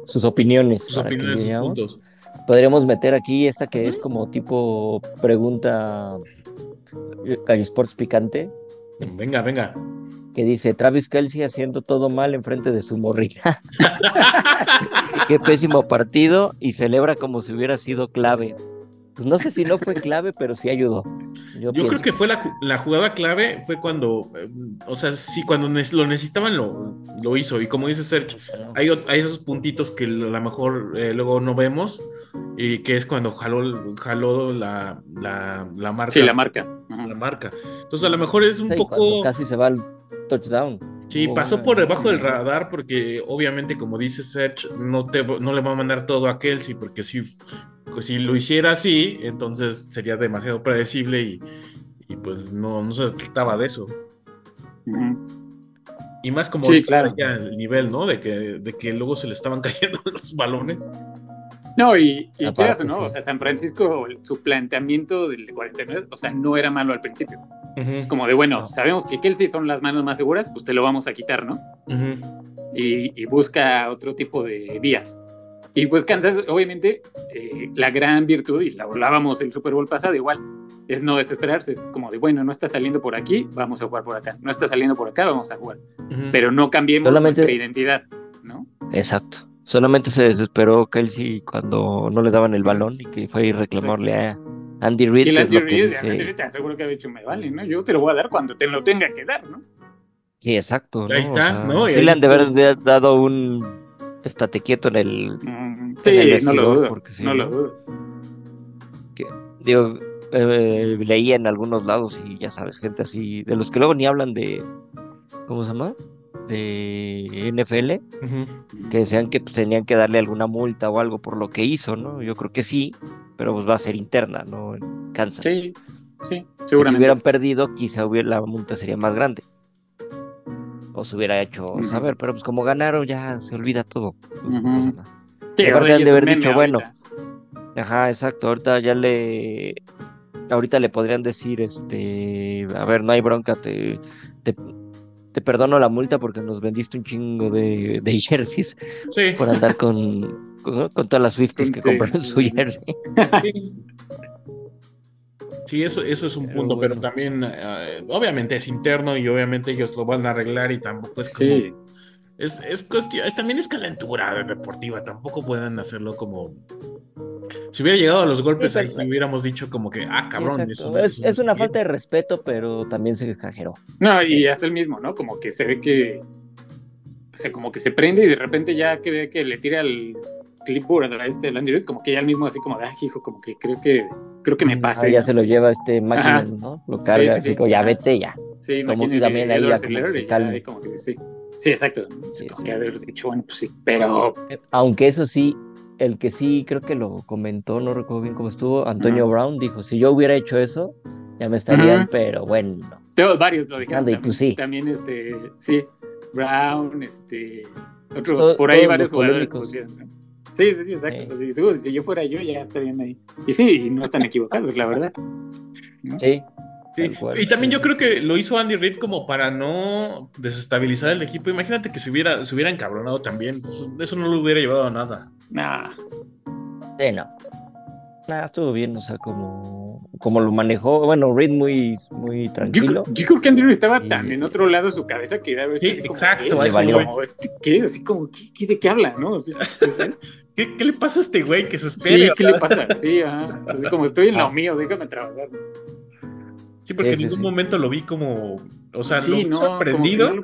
sus opiniones. Sus para que opiniones, sus veamos. puntos. Podríamos meter aquí esta que es como tipo pregunta eh, Gallo Sports picante, Venga, venga. que dice Travis Kelsey haciendo todo mal enfrente de su morrita. Qué pésimo partido y celebra como si hubiera sido clave. Pues no sé si no fue clave, pero sí ayudó. Yo, creo que fue la, la jugada clave, fue cuando, eh, o sea, sí, cuando ne- lo necesitaban lo, lo hizo. Y como dice Sergio, hay, esos puntitos que a lo mejor eh, luego no vemos y que es cuando jaló, jaló la, la, la marca. Sí, la marca. La marca. Entonces a lo mejor es un Sí, poco... casi se va al touchdown. Sí, pasó por debajo del radar porque obviamente, como dice Serge, no, te, no le va a mandar todo a Kelsey porque si, pues, si lo hiciera así, entonces sería demasiado predecible y, y, pues no, no se trataba de eso. Y más como Sí, claro. ya el nivel, ¿no? De que, de que luego se le estaban cayendo los balones. No, y, y quieras o no, sí. o sea, San Francisco, su planteamiento del 49, o sea, no era malo al principio. Es como de, bueno, sabemos que Kelsey son las manos más seguras, pues te lo vamos a quitar, ¿no? Ujú. Y, y busca otro tipo de vías. Y pues Kansas, obviamente, eh, la gran virtud, y la hablábamos el Super Bowl pasado, igual, es no desesperarse, es como de, bueno, no está saliendo por aquí, vamos a jugar por acá, no está saliendo por acá, vamos a jugar. Ujú. Pero no cambiemos Solamente- nuestra identidad, ¿no? Exacto. Solamente se desesperó Kelsey cuando no le daban el balón y que fue a ir a reclamarle a Andy Reid, Y que es lo que Reid, dice. te aseguro que ha dicho, me vale, ¿no? Yo te lo voy a dar cuando te lo tenga que dar, ¿no? Sí, exacto. Ahí ¿no? está, ¿no? Y Sí ahí le han de haber dado un estate quieto en el. Mm, En el Sí, no lo dudo, porque sí, no lo ¿no? dudo. Digo, eh, leía en algunos lados y ya sabes, gente así, de los que luego ni hablan de. ¿Cómo se llama? De NFL, que decían que pues, tenían que darle alguna multa o algo por lo que hizo, ¿no? Yo creo que sí, pero pues va a ser interna, ¿no? En Kansas. Sí, sí, Que Si seguramente. hubieran perdido, quizá hubiera, la multa sería más grande. O se hubiera hecho saber, pero pues como ganaron ya se olvida todo. Pues, no pasa nada. Sí, de es haber dicho, bueno. Ajá, exacto. Ahorita ya le. Ahorita le podrían decir, este. A ver, no hay bronca, te. Te, te perdono la multa porque nos vendiste un chingo de, de jerseys Sí. por andar con, con, con todas las Swifties que compraron su jersey. Sí. Sí, eso, eso es un Pero punto, pero también, eh, obviamente es interno y obviamente ellos lo van a arreglar y tampoco es como. Sí, Es, es cuestión, es- también es calentura deportiva, tampoco pueden hacerlo como. Si hubiera llegado a los golpes ahí, si hubiéramos dicho como que, ah, cabrón, eso Es, eso es una falta de respeto, pero también se exageró. no, y hasta el mismo, ¿no? Como que se ve que, o sea, como que se prende y de repente ya que ve que le tira el clipboard a este Landy Reid, como que ya el mismo así como de, ah, hijo, como que creo que, creo que me Ah, pase. ya ¿no? se lo lleva este máquina, Ajá. ¿no? Lo carga, sí, así sí. como ya vete ya. Sí, como imagínate también ahí ya como que y ya como que sí. Sí, exacto. Sí, como sí. que haber dicho, bueno, pues sí, pero Aunque eso sí, el que sí creo que lo comentó, no recuerdo bien cómo estuvo, Antonio. Brown dijo, si yo hubiera hecho eso, ya me estarían, pero bueno. Tengo varios lo dijeron. Anda, y también, pues sí. También, este, sí, Brown, este, otro, Todo- por ahí varios jugadores. Sí, sí, sí, exacto. Sí. Seguro, si yo fuera yo, ya estarían ahí. Y sí, y no están equivocados, la verdad. Sí. Sí. Y también yo creo que lo hizo Andy Reid como para no desestabilizar el equipo. Imagínate que se hubiera, se hubiera encabronado también. Eso no lo hubiera llevado a nada. Nah, Sí, no. Nada, estuvo bien, o sea, como, como lo manejó, bueno, Reed muy, muy tranquilo. yo creo que Andrew estaba Sí. tan en otro lado de su cabeza que era Sí, exacto, a eso como, este, ¿qué? Así como, ¿qué, qué- de qué habla, no? O sea, ¿sabes? ¿Qué, qué le pasa a este güey que se Sí, espere? ¿qué le pasa? Sí, ajá. Así como estoy en Ah. lo mío, déjame trabajar. Sí, porque Sí, en ningún sí. momento lo vi como, o sea, Sí, lo vi no, como que sorprendido. no.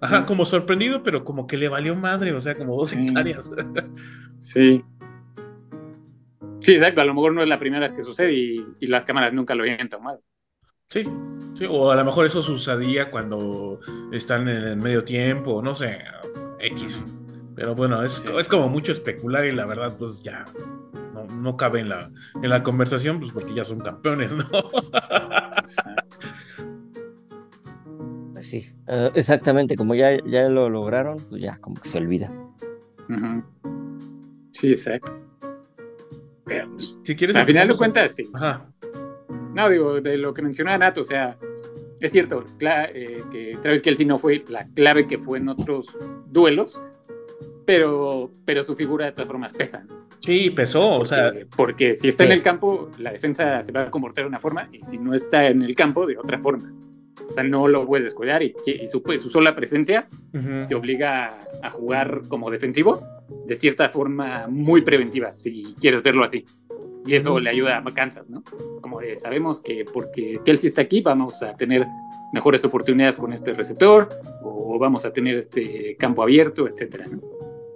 Ajá, como sorprendido, pero como que le valió madre, o sea, como dos Sí. hectáreas. Sí. Sí, exacto. A lo mejor no es la primera vez que sucede y, y las cámaras nunca lo habían tomado. Sí, sí, o a lo mejor eso sucedía cuando están en el medio tiempo, no sé, X. Pero bueno, es, Sí. es como mucho especular y la verdad, pues ya no, no cabe en la, en la conversación, pues porque ya son campeones, ¿no? Exacto. Pues sí, eh, exactamente, como ya, ya lo lograron, pues ya como que se olvida. Sí, exacto. Pero, pues, si quieres. al final de cuentas, sí. Ajá. No, digo, de lo que mencionaba Nato, o sea, es cierto eh, que Travis Kelsey no fue la clave que fue en otros duelos, pero, pero su figura de todas formas pesa. ¿no? Sí, pesó, o sea, Porque, porque si está en Sí. el campo, la defensa se va a comportar de una forma, y si no está en el campo, de otra forma. O sea, no lo puedes descuidar y, y su, pues, su sola presencia ujú. te obliga a, a jugar como defensivo de cierta forma muy preventiva, si quieres verlo así. Y eso Ujú. le ayuda a Kansas, ¿no? Es como de, sabemos que porque Kelsey está aquí vamos a tener mejores oportunidades con este receptor o vamos a tener este campo abierto, etcétera, ¿no?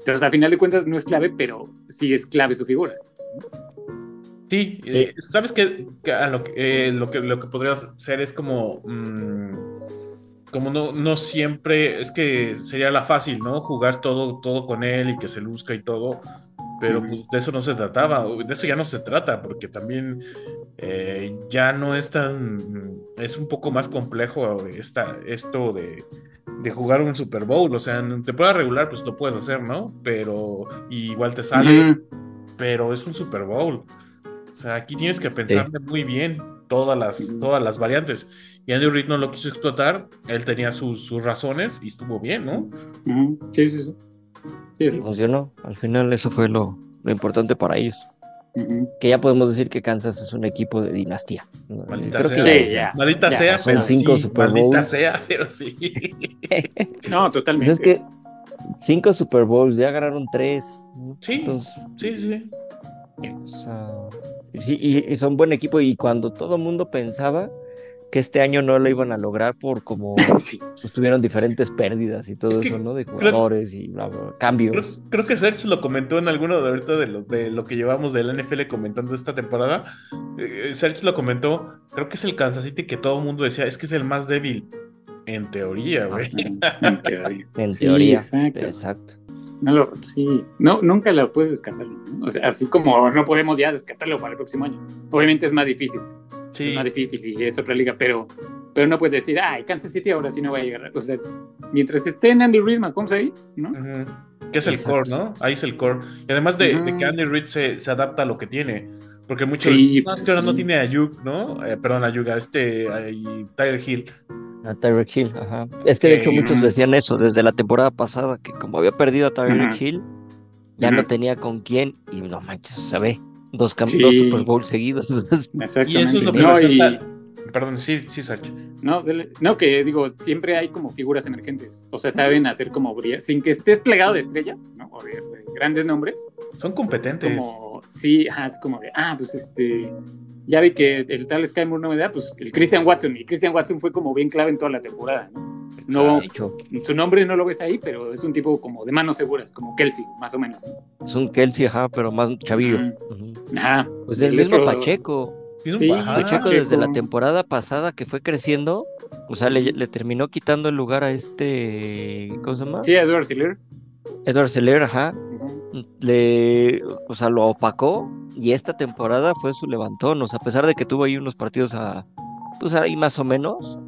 Entonces, al final de cuentas no es clave, pero sí es clave su figura. Sí, eh, ¿sabes qué? Que a lo, que, eh, lo, que, lo que podría ser es como. mm, como no, no siempre. Es que sería la fácil, ¿no? Jugar todo, todo con él y que se luzca y todo. Pero pues de eso no se trataba. De eso ya no se trata, porque también eh, ya no es tan. Es un poco más complejo esta, esto de, de jugar un Super Bowl. O sea, en temporada regular, pues lo puedes hacer, ¿no? Pero igual te sale pero es un Super Bowl. O sea, aquí tienes que pensarle muy bien todas las, todas las variantes. Y Andy Reid no lo quiso explotar, él tenía sus, sus razones y estuvo bien, ¿no? Sí, sí, sí. Sí, Y sí. funcionó. Al final eso fue lo, lo importante para ellos. Que ya podemos decir que Kansas es un equipo de dinastía. Maldita Creo sea. que Sí, ya. Maldita Ya, sea, son pero cinco sí, Super maldita Bowls. sea, pero sí. No, Pues totalmente. es que cinco Super Bowls, ya ganaron tres. ¿no? Sí. Entonces, Sí, sí. o sea, sí, y, y son buen equipo. Y cuando todo el mundo pensaba que este año no lo iban a lograr por como Sí. pues, tuvieron diferentes pérdidas y todo Es que eso, ¿no? De jugadores y bla, bla, Creo, cambios. creo que Serge lo comentó en alguno de ahorita de lo, de lo que llevamos del NFL comentando esta temporada. Eh, Serge lo comentó, creo que es el Kansas City que todo el mundo decía, es que es el más débil. En teoría, güey. En teoría. En Sí, teoría. Exacto. Exacto. No lo, sí, no, nunca lo puedes descartar. ¿no? O sea, así como no podemos ya descartarlo para el próximo año. Obviamente es más difícil, Sí. es más difícil y es otra liga, pero, pero no puedes decir, ay, Kansas City ahora sí no va a llegar. O sea, mientras esté en Andy Reid, Mahomes ahí, ¿no? Que es el Exacto. core, ¿no? Ahí es el core. Y además de, de que. Andy Reid se, se adapta a lo que tiene. Porque muchos Sí, dicen, "No, es que ahora no tiene a Ayuk, ¿no? Eh, perdón, a Ayuk, a este, a y Tyler Hill. A Tyreek Hill, ajá. Es que de hecho Sí. muchos decían eso desde la temporada pasada, que como había perdido a Tyreek Ajá. Hill, ya no tenía con quién, y no manches, se ve. Dos, Sí. dos Super Bowl seguidos. Exactamente. Y eso es lo que no, y-. Perdón, sí, sí, Sacha. no, dele- no, que digo, siempre hay como figuras emergentes. O sea, saben hacer como brillar, sin que estés plegado de estrellas, ¿no? O de, de grandes nombres. Son competentes. como, sí, ajá, es como de, ah, pues este, ya vi que el tal Sky Moore no me da, pues el Christian Watson, y Christian Watson fue como bien clave en toda la temporada, ¿no? No, su nombre no lo ves ahí, pero es un tipo como de manos seguras, como Kelsey, más o menos. ¿no? es un Kelsey, ajá, pero más chavillo. Ajá. Pues el El mismo otro- Pacheco. Sí, pa- Pacheco Pacheco. desde la temporada pasada que fue creciendo, o sea, le, le terminó quitando el lugar a este, ¿cómo se llama? Sí, Edward Siller. Edward Seller, ajá. Le, o sea, lo opacó y esta temporada fue su levantón, o sea, a pesar de que tuvo ahí unos partidos a, pues ahí más o menos,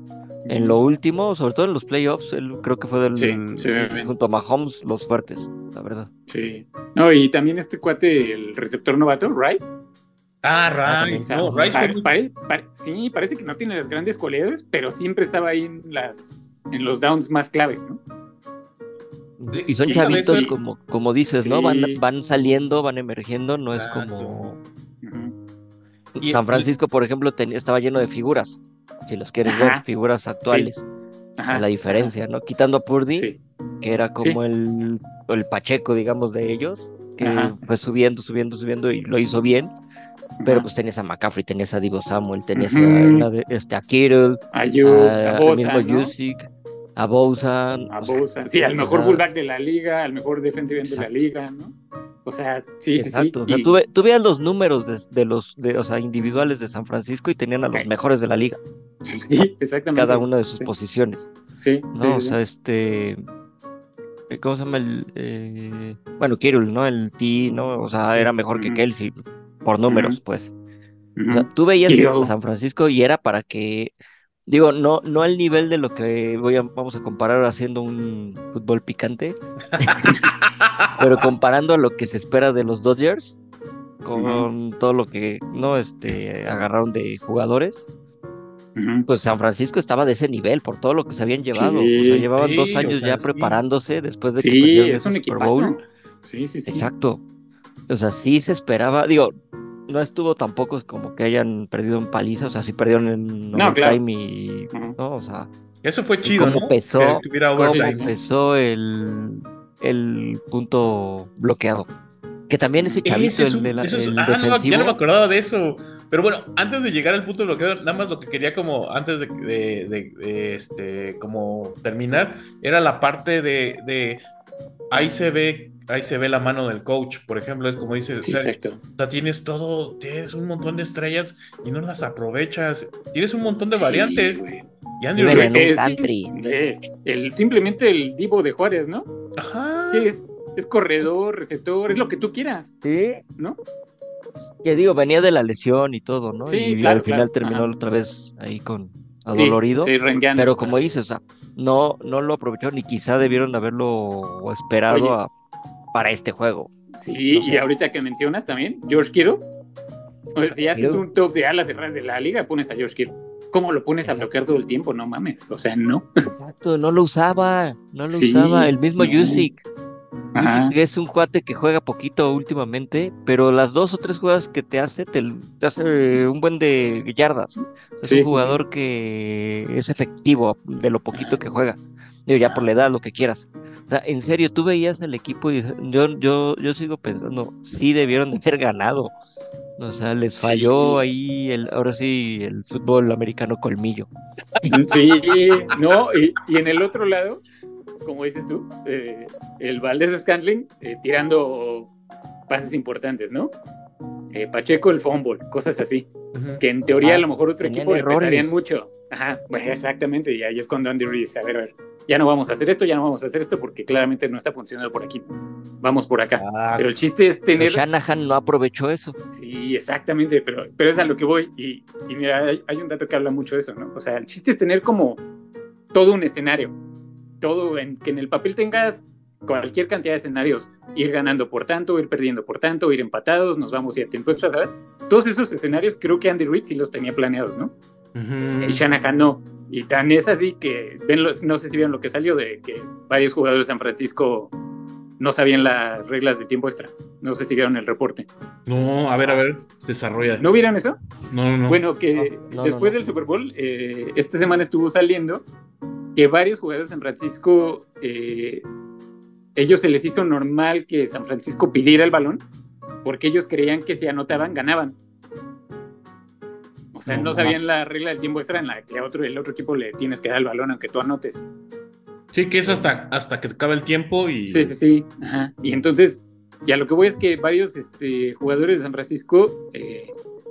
en lo último, sobre todo en los playoffs, él creo que fue del, Sí, sí, sí, bien. junto a Mahomes, los fuertes, la verdad. Sí. No, y también este cuate, el receptor novato, Rice. Ah, también. Rice. No, Rice muy- pare- pare- sí, parece que no tiene las grandes cualidades, pero siempre estaba ahí en, las, en los downs más clave, ¿no? Y son chavitos, como, como dices, ¿no? Van, van saliendo, van emergiendo, no es como... Y- San Francisco, por ejemplo, tenía- estaba lleno de figuras, si los quieres Ajá. ver, figuras actuales, Ajá. la diferencia, ¿no? Quitando a Purdy, Sí. que era como el, el Pacheco, digamos, de ellos, que fue subiendo, subiendo, subiendo y lo hizo bien. Pero pues tenías a McCaffrey, tenías a Divo Samuel, tenías a, la de- este, a Kittle, Ayuk, a, a Bosa, mismo ¿no? Jusic, a Bosa. A. Sí, al mejor fullback de la liga, al mejor defensive end de la liga, ¿no? O sea, sí, sí, Exacto. sí. O sea, Y- tú, ve- tú veías los números de, de los de, o sea, individuales de San Francisco y tenían a los mejores de la liga, Sí, exactamente. cada una de sus Sí. posiciones. Sí, No, sí, o sea, este. eh, ¿Cómo se llama el. eh, bueno, Kittle, ¿no? El T, ¿no? O sea, era mejor que. Kelsey, por números, pues. O sea, tú veías a San Francisco y era para que. Digo, no, no al nivel de lo que voy a, vamos a comparar haciendo un fútbol picante, pero comparando a lo que se espera de los Dodgers, con todo lo que no este agarraron de jugadores, pues San Francisco estaba de ese nivel por todo lo que se habían llevado. O sea, Sí, llevaban dos o años sea, ya sí. preparándose después de que perdieron un Super. Bowl. Sí, sí, sí. Exacto. O sea, sí se esperaba. Digo, no estuvo tampoco como que hayan perdido en paliza. O sea, sí perdieron en No, claro. y. ¿no? O sea, Eso fue chido, cómo ¿no? pesó- Que cómo sí, empezó el, el punto bloqueado. Que también ese chavito, Ese es el, de la- eso es- el ah, no me- defensivo. ya no me acordaba de eso. Pero bueno, antes de llegar al punto de bloqueo, nada más lo que quería como, antes de, de- de- de, este, como terminar, era la parte de, de ahí se ve, ahí se ve la mano del coach, por ejemplo, es como dices, Sí, o sea, exacto. o sea, tienes todo, tienes un montón de estrellas y no las aprovechas, tienes un montón de Sí, variantes. güey. Y Andrew en Es- country. eh, el, simplemente el divo de Juárez, ¿no? Ajá. Es, es corredor, receptor, es lo que tú quieras, Sí. ¿no? Que digo, venía de la lesión y todo, ¿no? Sí, y claro, al final claro. terminó Ajá. otra vez ahí con Sí, adolorido. sí, rengueando. Pero como dices, o sea, no, no lo aprovecharon y quizá debieron de haberlo esperado Oye. a- para este juego. Sí, no sé. y ahorita que mencionas también, George Kittle. O sea, si haces un top de alas cerradas de la liga, pones a George Kittle. ¿Cómo lo pones a Exacto. bloquear todo el tiempo? No mames. O sea, no. Exacto, no lo usaba, no lo Sí, usaba. El mismo no. Yusik. Ajá. Yusik es un cuate que juega poquito últimamente, pero las dos o tres jugadas que te hace, te, te hace un buen de yardas. Es Sí, un sí, jugador que es efectivo de lo poquito que juega. Digo, ya por la edad, lo que quieras. O sea, en serio, tú veías el equipo y yo, yo, yo sigo pensando, sí debieron de haber ganado. O sea, les falló Sí. ahí, el, ahora sí, el fútbol americano colmillo. Sí, no, y, y en el otro lado, como dices tú, eh, el Valdés Scantling eh, tirando pases importantes, ¿no? Eh, Pacheco el fumble, cosas así, que en teoría Ah, a lo mejor otro equipo le errores. pesarían mucho. Ajá, bueno, exactamente, y ahí es cuando Andy Reid dice, a ver, a ver, ya no vamos a hacer esto, ya no vamos a hacer esto porque claramente no está funcionando por aquí. Vamos por acá. Ah, Pero el chiste es Pero tener Shanahan no aprovechó eso. Sí, exactamente, pero, pero es a lo que voy. Y, y mira, hay, hay un dato que habla mucho de eso, ¿no? O sea, el chiste es tener como todo un escenario. Todo, en, que en el papel tengas cualquier cantidad de escenarios. Ir ganando por tanto, ir perdiendo por tanto, ir empatados, nos vamos a ir a tiempo extra, ¿sabes? Todos esos escenarios creo que Andy Reid sí los tenía planeados, ¿no? Y Shanahan no. Y tan es así que, ven los, no sé si vieron lo que salió de que varios jugadores de San Francisco no sabían las reglas de tiempo extra. No sé si vieron el reporte. No, a ver, a ver, desarrolla. ¿No vieron eso? no, no. no. Bueno, que No, no, después no. del Super Bowl, eh, esta semana estuvo saliendo que varios jugadores de San Francisco, eh, ellos se les hizo normal que San Francisco pidiera el balón porque ellos creían que si anotaban, ganaban. O sea, No no, sabían la regla del tiempo extra en la que a otro, el otro equipo le tienes que dar el balón aunque tú anotes. Sí, que es hasta, hasta que acabe el tiempo y. Sí, sí, sí. Ajá. Y entonces, ya lo que voy es que varios este, jugadores de San Francisco eh,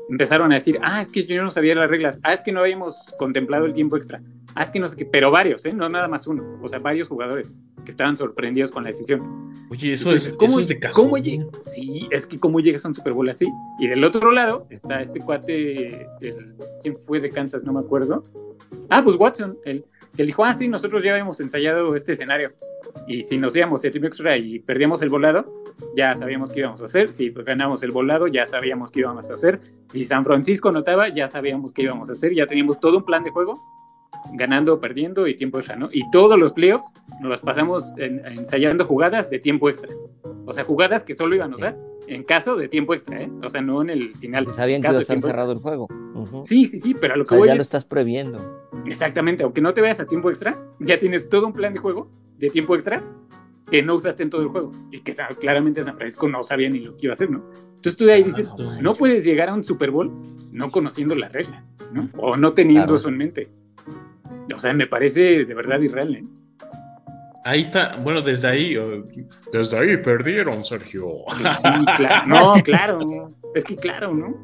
empezaron a decir, ah, es que yo no sabía las reglas, ah, es que no habíamos contemplado el tiempo extra, ah, es que no sé qué, pero varios, ¿eh? No nada más uno, o sea, varios jugadores que estaban sorprendidos con la decisión. Oye, eso Entonces, es, ¿cómo, eso es de cajón. ¿cómo llega? Sí, es que cómo llegas a un Super Bowl así. Y del otro lado está este cuate, el, ¿quién fue de Kansas? No me acuerdo. Ah, pues Watson, él, él dijo, ah, sí, nosotros ya habíamos ensayado este escenario. Y si nos íbamos a tiempo extra y perdíamos el volado, ya sabíamos qué íbamos a hacer. Si ganamos el volado, ya sabíamos qué íbamos a hacer. Si San Francisco anotaba, ya sabíamos qué íbamos a hacer. Ya teníamos todo un plan de juego, ganando, perdiendo y tiempo extra, ¿no? Y todos los playoffs nos las pasamos en- ensayando jugadas de tiempo extra. O sea, jugadas que solo iban a usar en caso de tiempo extra, ¿eh? O sea, no en el final. Sabían que iba a estar cerrado el juego. Ujú. Sí, sí, sí, pero a lo O que sea, voy ya lo es, estás previendo. exactamente, aunque no te vayas a tiempo extra, ya tienes todo un plan de juego de tiempo extra que no usaste en todo el juego y que claramente San Francisco no sabía ni lo que iba a hacer, ¿no? Entonces tú de ahí dices, Ah, no no puedes llegar a un Super Bowl no conociendo la regla, ¿no? O no teniendo Claro. eso en mente. O sea, me parece de verdad irreal, ¿eh? Ahí está, bueno, desde ahí, eh, desde ahí perdieron, Sergio. Sí, claro. No, claro. Es que claro, ¿no?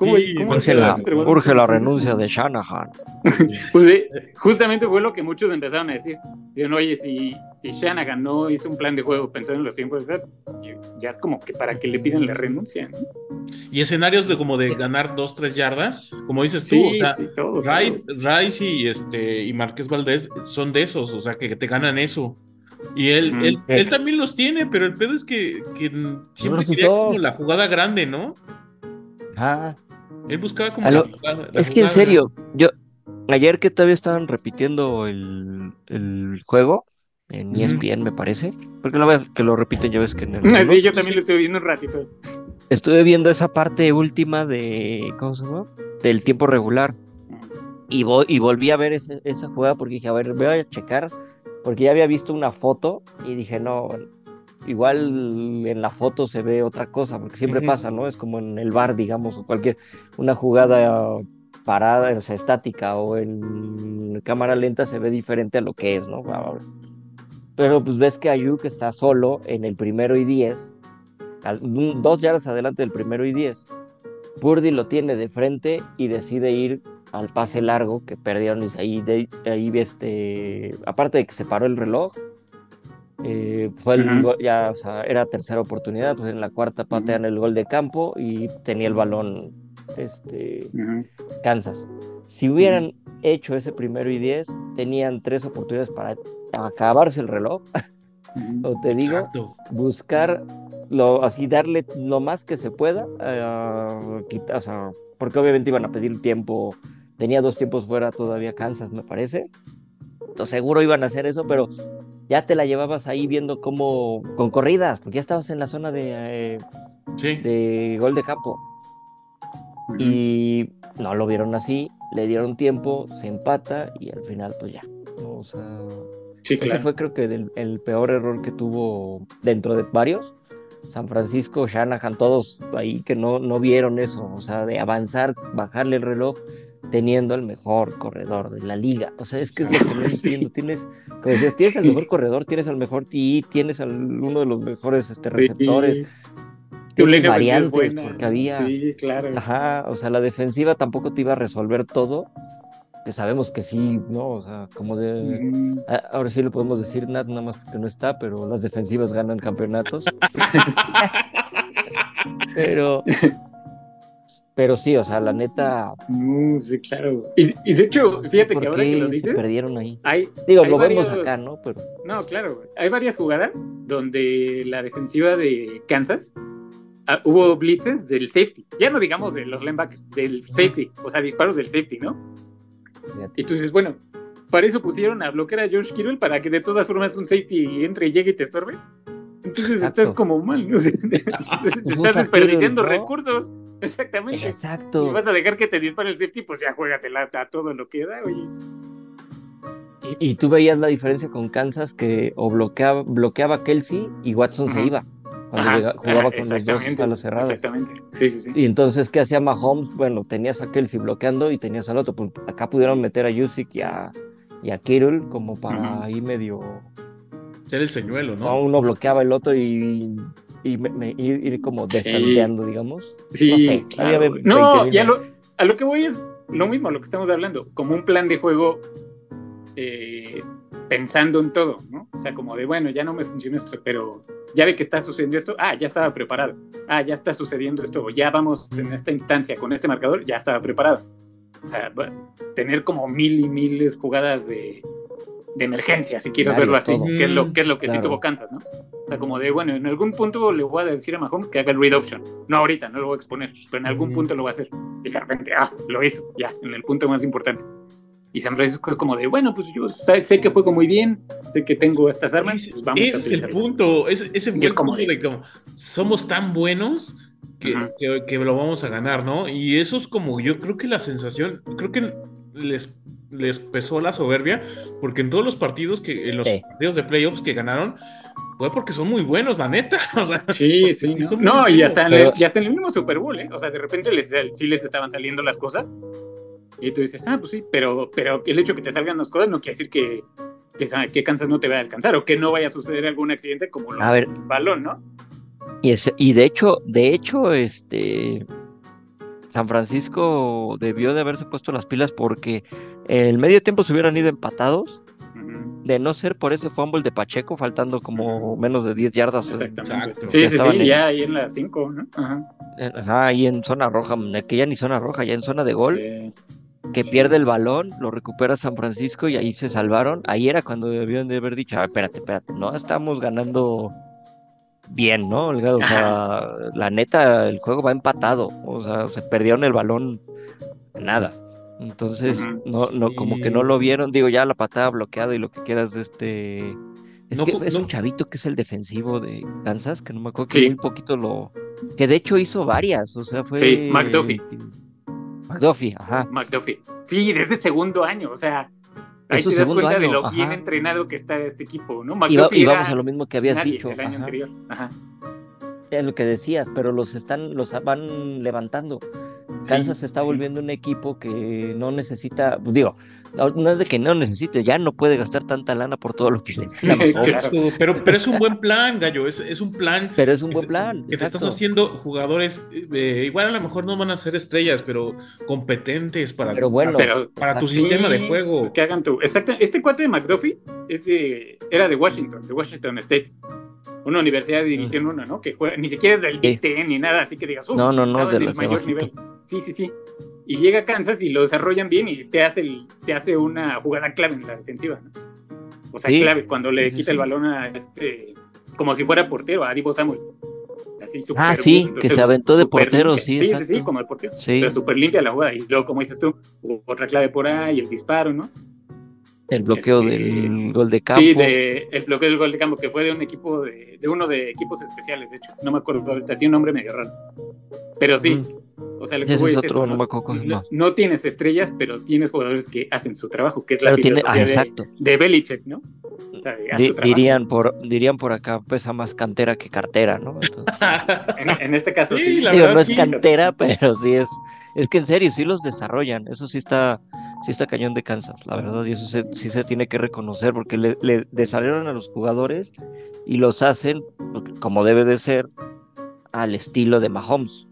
¿Cómo, Sí, cómo Urge la, urge renuncia de Shanahan. Pues justamente fue lo que muchos empezaron a decir. Dijeron, oye, si, si Shanahan no hizo un plan de juego pensando en los tiempos de edad, ya es como que para que le pidan la renuncia. ¿no? Y escenarios de como de ganar dos, tres yardas, como dices tú, o sea, sí, todo, Rice, todo. Rice y este y Márquez Valdés son de esos, o sea, que te ganan eso. Y él, él, él también los tiene, pero el pedo es que, que siempre quería como la jugada grande, ¿no? Ah, Él buscaba como la la es que en serio, yo ayer que todavía estaban repitiendo el, el juego en. ESPN, me parece, porque lo veo que lo repiten, ya ves que en el. Sí, yo también lo estoy viendo un ratito. estuve viendo esa parte última de ¿cómo se llama? del tiempo regular y, vo- y volví a ver ese- esa jugada porque dije, a ver, voy a checar porque ya había visto una foto y dije, no, igual en la foto se ve otra cosa, porque siempre Ujú. pasa, ¿no? Es como en el bar, digamos, o cualquier, una jugada parada, o sea, estática o en cámara lenta se ve diferente a lo que es, ¿no? Pero pues ves que Ayuk está solo en el primero y diez, dos yardas adelante del primero y diez. Purdy lo tiene de frente y decide ir al pase largo que perdieron y ahí, de, ahí este, aparte de que se paró el reloj, eh, fue el Ujú. gol- ya, o sea, era tercera oportunidad, pues en la cuarta patean el gol de campo y tenía el balón este, Ujú. Kansas. Si hubieran hecho ese primero y diez, tenían tres oportunidades para acabarse el reloj, o te digo, Exacto. buscar lo así darle lo más que se pueda quita- o sea, porque obviamente iban a pedir tiempo tenía dos tiempos fuera todavía Kansas me parece Entonces, seguro iban a hacer eso pero ya te la llevabas ahí viendo cómo con corridas porque ya estabas en la zona de, eh, Sí. de gol de campo y no lo vieron así le dieron tiempo se empata y al final pues ya ¿no? o sea Sí, ese fue creo que el peor error que tuvo dentro de varios. San Francisco, Shanahan, todos ahí que no, no vieron eso, o sea, de avanzar, bajarle el reloj, teniendo el mejor corredor de la liga. O sea, es que es lo que no Sí. entiendo. Tienes, como decías, tienes al Sí. mejor corredor, tienes al mejor TI, tienes al, uno de los mejores este, Sí. receptores, Tu tienes variantes, buena, porque había... Sí, claro. Ajá, o sea, la defensiva tampoco te iba a resolver todo, que sabemos que sí, ¿no? O sea, como de... Ah, Ahora sí le podemos decir Nat, nada más porque no está, pero las defensivas ganan campeonatos. pero, pero sí, o sea, la neta, Mm, sí, claro. Y, y de hecho, fíjate ¿por que ahora que lo se dices, perdieron ahí? hay, Digo, hay lo vemos acá, ¿no? Pero No, claro. Hay varias jugadas donde la defensiva de Kansas ah, hubo blitzes del safety. Ya no digamos de los linebackers, del safety. O sea, disparos del safety, ¿no? fíjate. Y tú dices, bueno, para eso pusieron a bloquear a George Kittle para que de todas formas un safety entre y llegue y te estorbe. Entonces Exacto. estás como mal, ¿no? sé. estás desperdiciando recursos. Exactamente. Si Exacto. vas a dejar que te dispare el safety, pues ya juégatela a todo lo que da, oye. Y, y tú veías la diferencia con Kansas que o bloqueaba, bloqueaba Kelsey y Watson se iba cuando Ajá, jugaba con los dos a las cerradas. Exactamente. Sí, sí, sí. Y entonces, ¿qué hacía Mahomes? Bueno, tenías a Kelsey bloqueando y tenías al otro. Pues acá pudieron meter a Yusik y a, y a Kittle como para Ujú. ahí medio Ser el señuelo, ¿no? ¿no? Uno bloqueaba el otro y, y me- me- ir, ir como destanteando, digamos. Sí, No sé, claro. No, 20,000 ya lo, a lo que voy es lo mismo a lo que estamos hablando, como un plan de juego eh, pensando en todo, ¿no? O sea, como de, bueno, ya no me funciona esto, pero ya ve que está sucediendo esto, ah, ya estaba preparado, ah, ya está sucediendo esto, o ya vamos en esta instancia con este marcador, ya estaba preparado. O sea, tener como mil y miles jugadas de, de emergencia, si quieres Claro, verlo así, todo. que es lo, que es lo que sí Claro. tuvo Kansas, ¿no? O sea, como de, bueno, en algún punto le voy a decir a Mahomes que haga el read option. No ahorita, no lo voy a exponer, pero en algún Ujú. punto lo va a hacer. Y de repente, ah, lo hizo, ya, en el punto más importante. Y San Francisco es como de, bueno, pues yo sé, sé que juego muy bien, sé que tengo estas armas, Ese, pues vamos ese a es el utilizarlas. punto. Ese, ese fue es el como punto de- de como somos tan buenos que, Ajá. que- que lo vamos a ganar, ¿no? Y eso es como yo creo que la sensación, creo que les, les pesó la soberbia, porque en todos los partidos que, en los Sí. partidos de playoffs que ganaron, fue porque son muy buenos, la neta. O sea, Sí, sí. Sí, No, y hasta, en el, y hasta en el mismo Super Bowl, ¿eh? O sea, de repente les, sí les estaban saliendo las cosas. Y tú dices, ah, pues sí, pero, pero el hecho de que te salgan las cosas no quiere decir que, que, que Kansas no te vaya a alcanzar o que no vaya a suceder algún accidente como lo A ver. balón, ¿no? Y, ese- y de hecho, de hecho, este San Francisco debió de haberse puesto las pilas porque el medio tiempo se hubieran ido empatados, de no ser por ese fumble de Pacheco, faltando como menos de 10 yardas. eh, Exactamente. Exacto. Sí, Ya sí, sí, en- ya ahí en las 5, ¿no? Ajá. Ajá, ahí en zona roja, que ya ni zona roja, ya en zona de gol, Sí. que pierde el balón, lo recupera San Francisco y ahí se salvaron. Ahí era cuando debían de haber dicho, "Ah, espérate, espérate, no estamos ganando bien, ¿no? Olga? O sea, la neta, el juego va empatado, o sea, se perdieron el balón, nada. Entonces, no, no, como que no lo vieron, digo, ya la patada bloqueada y lo que quieras de este... Es No que fu- es no- un chavito que es el defensivo de Kansas, que no me acuerdo que Sí. muy poquito lo... Que de hecho hizo varias, o sea, fue... Sí, McDuffie. McDuffie, ajá. McDuffie. Sí, desde segundo año, o sea, ahí te das cuenta de lo bien entrenado que está este equipo, ¿no? Y, va- McDuffie y era vamos a lo mismo que habías nadie dicho. el año ajá. anterior. Ajá. Es lo que decías, pero los están, los van levantando. Kansas se está sí. volviendo un equipo que no necesita, pues, digo, no, no es de que no necesite, ya no puede gastar tanta lana por todo lo que le pero, pero es un buen plan, Gallo. Es, es un plan pero es un que buen te- plan. que te estás haciendo jugadores. eh, igual a lo mejor no van a ser estrellas, pero competentes para, Pero bueno, Pero para tu sistema de juego. que hagan tu. Exacto. Este cuate de McDuffie es de- era de Washington, de Washington State. Una universidad de División 1, ¿no? Que juega- ni siquiera es del. Big Ten ni nada, así que digas, "Uf, No, no, no, de el de mayor nivel. Sí, sí, sí. Y llega a Kansas y lo desarrollan bien y te hace, el, te hace una jugada clave en la defensiva, ¿no? O sea, Sí. clave, cuando le Sí, sí, quita el sí. balón a este, como si fuera portero, a Divo Samuel. Así súper Ah, sí, bien, que se aventó de portero, limpia. sí, sí, sí, exacto. sí, como el portero. Sí. Pero súper limpia la jugada. Y luego, como dices tú, otra clave por ahí, el disparo, ¿no? El bloqueo Este, del gol de campo. Sí, de, el bloqueo del gol de campo, que fue de un equipo, de, de uno de equipos especiales, de hecho. No me acuerdo ahorita, tiene un nombre medio raro. Pero sí, Ujú. o sea, lo que Ese voy es es otro, eso, no no, llama. no tienes estrellas, pero tienes jugadores que hacen su trabajo, que es la tiene, ah, de, exacto. de Belichick, ¿no? O sea, Di- dirían por, dirían por acá, pesa más cantera que cartera, ¿no? Entonces, En, en este caso, Sí, sí. la digo, verdad, no es sí. cantera, pero sí es, es que en serio, sí los desarrollan, eso sí está, sí está cañón de Kansas, la verdad, y eso se- sí se tiene que reconocer, porque le, le desarrollan a los jugadores y los hacen, como debe de ser, al estilo de Mahomes.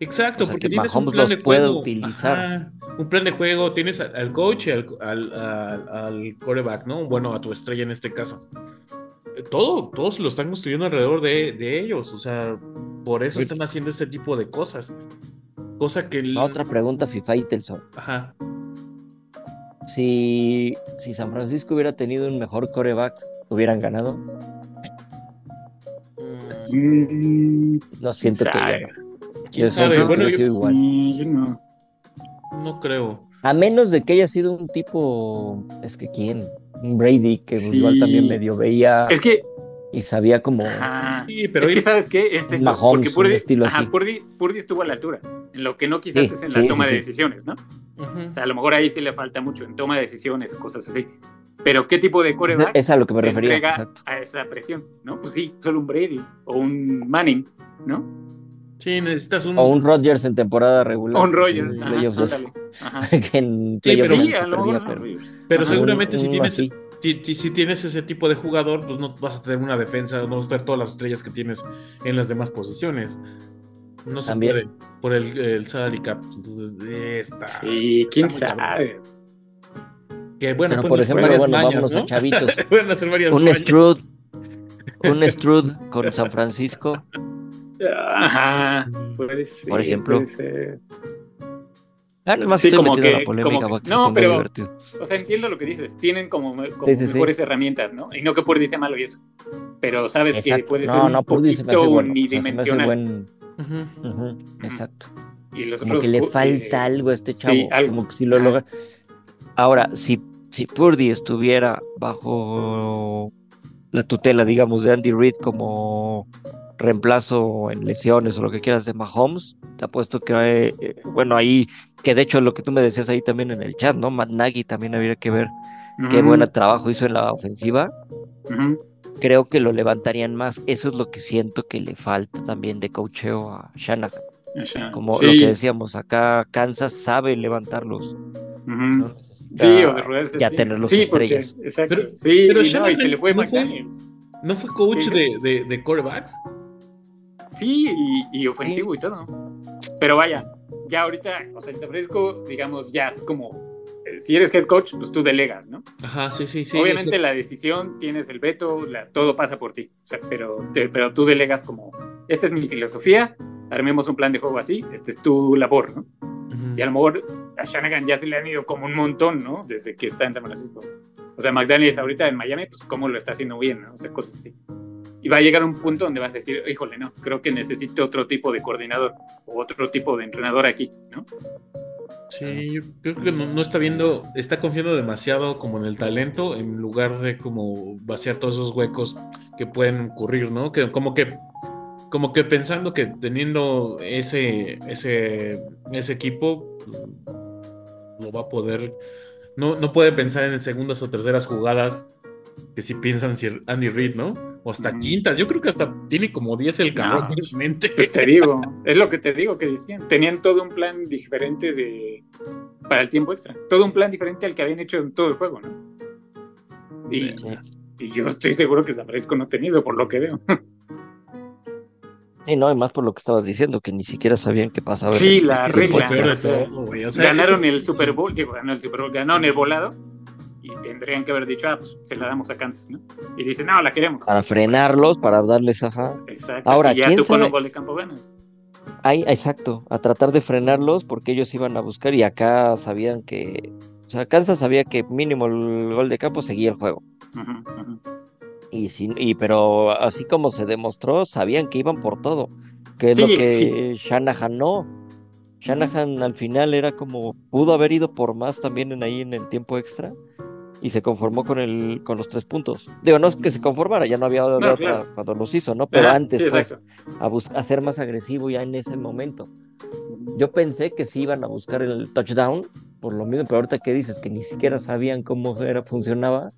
Exacto, O sea, porque que tienes un Mahomes plan los de puede juego. utilizar. Ajá, un plan de juego, tienes al, coach y al, al, al, al quarterback, ¿no? Bueno, a tu estrella en este caso. Eh, Todo, todos lo están construyendo alrededor de, de ellos, o sea, por eso están haciendo este tipo de cosas. Cosa que... el- otra pregunta, FIFA y Telson. Ajá. Si, si San Francisco hubiera tenido un mejor coreback, ¿hubieran ganado? Mm, No siento que sabe? no. No. no creo. A menos de que haya sido un tipo, es que quién, un Brady que Sí. igual también medio veía Es que y sabía como Ajá. Sí, pero es que sabes qué es eso, Mahomes, porque Purdy, estilo ajá, así. Purdy, Purdy estuvo a la altura. En lo que no quizás Sí, es en la toma sí, de sí. decisiones, ¿no? Ujú. O sea, a lo mejor ahí sí le falta mucho en toma de decisiones o cosas así. Pero ¿qué tipo de coreback es a lo que me refería, exacto. a esa presión? ¿No? Pues sí, solo un Brady o un Manning, ¿no? Sí, necesitas un... O un Rodgers en temporada regular. O un Rodgers. en Ajá, playoffs que en Sí, pero- Sí, se perdía, pero Rodgers. Pero Ajá, seguramente un- si un tienes así. Si, si- si tienes ese tipo de jugador, pues no vas a tener una defensa, no vas a tener todas las estrellas que tienes en las demás posiciones. No se También. puede por el, el salary cap. Entonces, está. Sí, quién Está sabe. Que bueno, Pero, pueden por hacer ejemplo, varias bueno, mañas, vámonos ¿no? a chavitos. Pueden hacer varias Un. Strud, un Strud con San Francisco. Ajá, puede ser. Por ejemplo. puede ser. Ah, nomás Sí, estoy como metiendo en que- la polémica como que- para que se no, pero- divertido. O sea, entiendo lo que dices. Tienen como, como Sí, sí, sí. mejores herramientas, ¿no? Y no que Purdy sea malo y eso. Pero sabes que puede ser No, un no, Purdy se me hace poquito bueno. unidimensional. buen- Ujú. Ujú, Exacto. Y los Como otros que le falta eh, algo a este sí, chavo. algo. Como que si lo logra. Ahora, si, si Purdy estuviera bajo la tutela, digamos, de Andy Reid como reemplazo en lesiones o lo que quieras de Mahomes, te apuesto que, eh, eh, bueno, ahí, que de hecho lo que tú me decías ahí también en el chat, ¿no? Matt Nagy también habría que ver qué buen trabajo hizo en la ofensiva. creo que lo levantarían más. Eso es lo que siento que le falta también de coacheo a Shanahan. Como Sí. lo que decíamos, acá Kansas sabe levantarlos. No Sí, o de rodearse, ya sí. tener los Sí, porque- estrellas. exacto. Pero- sí, pero y no, y se le fue no fue-. ¿No fue coach Sí. de, de, de quarterbacks? Sí, y, y ofensivo y todo. Pero vaya, ya ahorita, o sea, el San Francisco, digamos, ya es como, eh, si eres head coach, pues tú delegas, ¿no? Ajá, sí, sí, sí. Obviamente sé. la decisión, tienes el veto, la- todo pasa por ti. O sea, pero, te- pero tú delegas como, esta es mi filosofía, armemos un plan de juego así, esta es tu labor, ¿no? Ujú. Y a lo mejor a Shanahan ya se le han ido como un montón, ¿no? Desde que está en San Francisco. O sea, McDaniels ahorita en Miami, pues cómo lo está haciendo bien, ¿no? O sea, cosas así. Y va a llegar un punto donde vas a decir, híjole, no, creo que necesito otro tipo de coordinador o otro tipo de entrenador aquí, ¿no? Sí, yo creo que no, no está viendo, está confiando demasiado como en el talento en lugar de como vaciar todos esos huecos que pueden ocurrir, ¿no? Que como que como que pensando que teniendo ese ese ese equipo lo va a poder no, no puede pensar en segundas o terceras jugadas que si piensan si Andy Reid, ¿no? O hasta quintas. Yo creo que hasta tiene como 10 el cabrón No, en mente. Pues te digo, es lo que te digo que decían. Tenían todo un plan diferente de para el tiempo extra. Todo un plan diferente al que habían hecho en todo el juego, ¿no? Y, y yo estoy seguro que San Francisco no tenía eso, por lo que veo. Y no, y más por lo que estabas diciendo, que ni siquiera sabían qué pasaba. Sí, la regla, ganaron el Super Bowl, digo, ganó el Super Bowl, ganaron el volado y tendrían que haber dicho, ah, pues se la damos a Kansas, ¿no? Y dicen, no, la queremos. Para frenarlos, para darles, ajá. Exacto. Ahora, y ya ¿quién tú con sabe? un gol de campo ganas. Ahí, exacto, a tratar de frenarlos porque ellos iban a buscar y acá sabían que, o sea, Kansas sabía que mínimo el gol de campo seguía el juego. Ujú, ujú. Y, sin, y pero así como se demostró, sabían que iban por todo, que es lo Sí, que Shanahan no. Shanahan al final era como, pudo haber ido por más también en ahí en el tiempo extra y se conformó con el, con los tres puntos. Digo, no es que se conformara, ya no había de No, otra claro. cuando los hizo, ¿no? Pero antes, sí, pues, a, ser más agresivo ya en ese momento. Yo pensé que sí iban a buscar el touchdown, por lo mismo, pero ahorita que dices que ni siquiera sabían cómo era, funcionaba,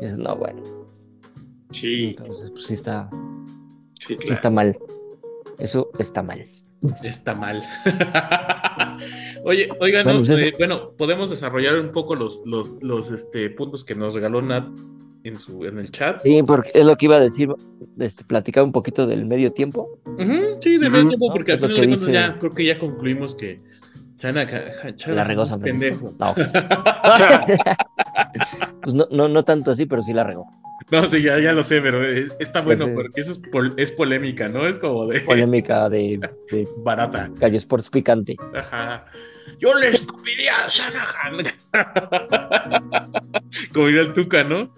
dices, no, bueno, Sí, entonces pues sí está, sí, sí está mal. Eso está mal. Está mal. Oye, oigan, Bueno, no, pues eh, bueno, podemos desarrollar un poco los, los, los este, puntos que nos regaló Nat en su en el chat. Sí, porque es lo que iba a decir, este, platicar un poquito del medio tiempo. Sí, de Ujú. medio tiempo, No, porque al final de cuentas dice- ya creo que ya concluimos que Chana, Chana La regó pendejo. No, pues no, no, no tanto así, pero sí la regó. No, sí, ya, ya lo sé, pero está bueno Pues, eh, porque eso es, pol- es polémica, ¿no? Es como de Polémica de, de barata. Gallo Sports picante. Ajá. Yo le escupiría a Shanahan. como diría el Tuca, ¿no?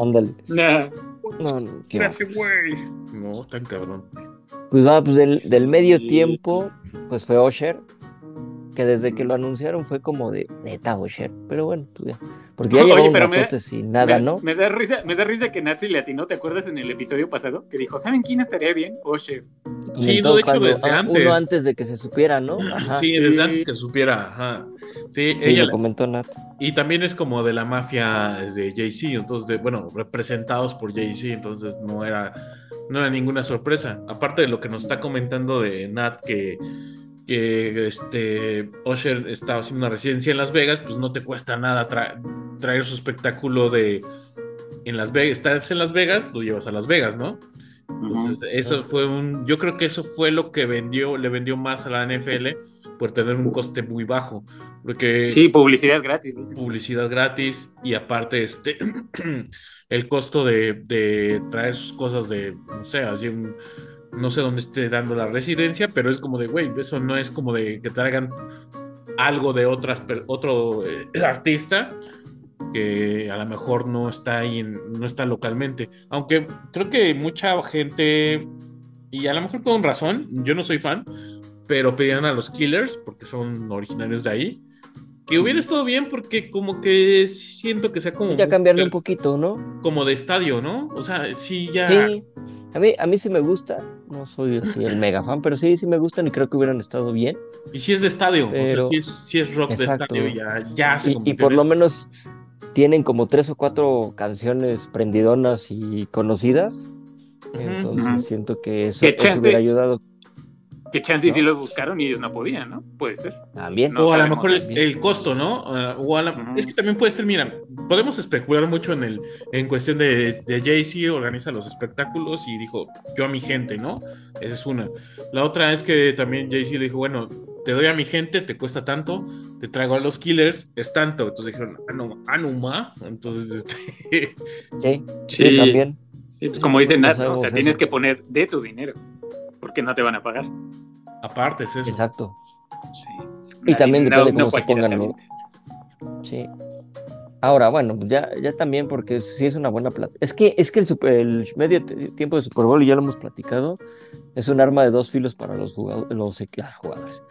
Ándale. Ya. No. Gracias, güey. No, tan cabrón. Pues va, pues del, del medio Sí. tiempo, pues fue Osher, que desde que lo anunciaron fue como de neta Osher, pero bueno, pues ya. Porque ya Oye, pero me da- y nada, me, ¿no? Me da risa, me da risa que Nazi le atinó, ¿te acuerdas en el episodio pasado? Que dijo, ¿saben quién estaría bien? Oye. Sí, no, de hecho, cuando- desde ah, antes. Uno antes de que se supiera, ¿no? Ajá. Sí, sí. desde antes que supiera. Ajá. Sí, Sí, ella. lo comentó Nat. Y también es como de la mafia de Jay-Z, entonces, de, bueno, representados por Jay-Z, entonces no era, no era ninguna sorpresa. Aparte de lo que nos está comentando de Nat, que, que este, Usher estaba haciendo una residencia en Las Vegas, pues no te cuesta nada tra- traer su espectáculo de en Las Vegas, estás en Las Vegas, lo llevas a Las Vegas, ¿no? Entonces, eso fue un, yo creo que eso fue lo que vendió, le vendió más a la NFL por tener un coste muy bajo, porque Sí, publicidad gratis. publicidad gratis y aparte este el costo de, de traer sus cosas de, no sé, así un, no sé dónde esté dando la residencia, pero es como de, güey, eso no es como de que traigan algo de otras, otro eh, artista que a lo mejor no está ahí, en- no está localmente. Aunque creo que mucha gente, y a lo mejor con razón, yo no soy fan, pero pedían a los Killers porque son originarios de ahí. Que hubiera estado bien porque como que siento que sea como, Ya cambiarle un poquito, ¿no? como de estadio, ¿no? O sea, sí ya... Sí. A mí, a mí sí me gusta. No soy así el mega fan, pero sí, sí me gustan y creo que hubieran estado bien. Y sí es de estadio, o sea, sí es, sí es rock Exacto. de estadio, ya, ya se Y, y por lo menos tienen como tres o cuatro canciones prendidonas y conocidas. Entonces siento que eso, ¿Qué eso hubiera ayudado Que chance y ¿No? sí los buscaron y ellos no podían, ¿no? Puede ser. también. No o a lo mejor el, costo, ¿no? Ah, o a la- Ujú. Es que también puede ser, mira, podemos especular mucho en el en cuestión de, de Jay-Z, organiza los espectáculos y dijo, yo a mi gente, ¿no? Esa es una. La otra es que también Jay-Z le dijo, bueno, te doy a mi gente, te cuesta tanto, te traigo a los killers, es tanto. Entonces dijeron, ah, no, ah, no, ma. Entonces, este, Sí, Sí. sí, también. Sí, pues como dice No o sea, eso. tienes que poner de tu dinero, porque no te van a pagar. aparte es eso. Exacto. Sí. Y también depende no cómo se pongan, ¿no? Sí. Ahora, bueno, ya, ya también porque sí es una buena plata. Es que, es que el, super- el medio tiempo de Super Bowl, y ya lo hemos platicado, es un arma de dos filos para los jugadores, los ah, jugadores.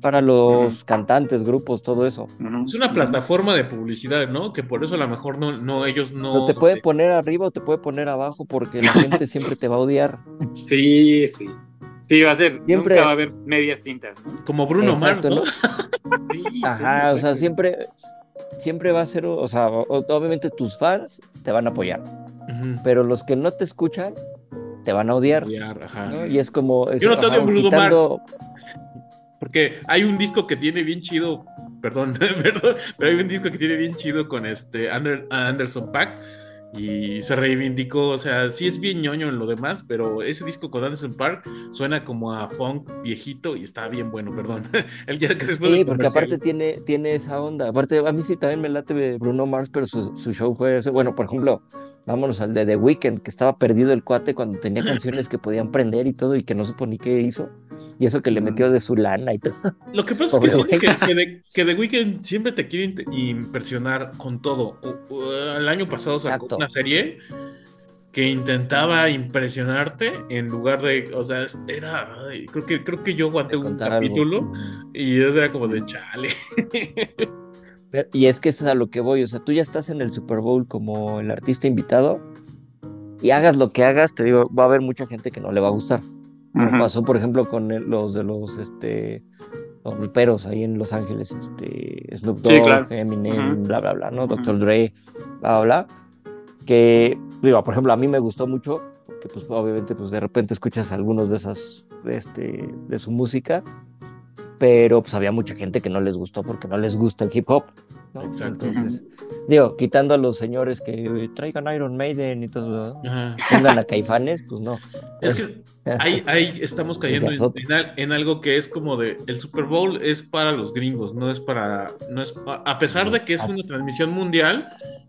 Para los cantantes, grupos, todo eso. Ujú. Es una plataforma de publicidad, ¿no? Que por eso a lo mejor no, no ellos no. Pero te puede poner arriba o te puede poner abajo porque la gente siempre te va a odiar. Sí, sí. Sí, va a ser. Siempre- Nunca va a haber medias tintas, ¿no? Como Bruno Mars, Exacto, ¿no? Sí, Ajá, sí, o sea, siempre, siempre va a ser, o sea, obviamente tus fans te van a apoyar, pero los que no te escuchan te van a odiar. Odiar, ajá. ¿no? Y es como. es- Yo no te odio ajá, Bruno quitando- Porque hay un disco que tiene bien chido, perdón, perdón, pero hay un disco que tiene bien chido con este Ander- Anderson Pack y se reivindicó, o sea, sí es bien ñoño en lo demás, pero ese disco con Anderson Park suena como a funk viejito y está bien bueno, perdón. El ya que después Sí, porque aparte tiene, tiene esa onda. Aparte, a mí sí también me late Bruno Mars, pero su, su show fue. Bueno, por ejemplo, vámonos al de The Weeknd, que estaba perdido el cuate cuando tenía canciones que podían prender y todo, y que no supo ni qué hizo. Y eso que le metió de su lana y todo. Lo que pasa es que, que, que de, que The Weeknd siempre te quiere impresionar con todo. El año pasado sacó Exacto. una serie que intentaba impresionarte en lugar de, o sea, era, creo que creo que yo aguanté un algo. capítulo y eso era como de chale. Pero- Y es que eso es a lo que voy. O sea, tú ya estás en el Super Bowl como el artista invitado. Y hagas lo que hagas, te digo, va a haber mucha gente que no le va a gustar. Como Ujú. pasó, por ejemplo, con los de los este los raperos ahí en Los Ángeles, este Snoop Sí, Dogg, claro. Eminem, Ujú. bla bla bla, ¿no? Dr. Dre, bla bla. Que digo, por ejemplo, a mí me gustó mucho, porque pues obviamente pues de repente escuchas algunos de esas de este de su música, pero pues había mucha gente que no les gustó porque no les gusta el hip hop, ¿no? Exacto. Entonces, digo, quitando a los señores que traigan Iron Maiden y todo, ¿no? Pongan a Caifanes, pues no. Es que ahí, ahí estamos cayendo en, algo que es como de el Super Bowl es para los gringos, no es para, no es a a pesar de que es una transmisión mundial,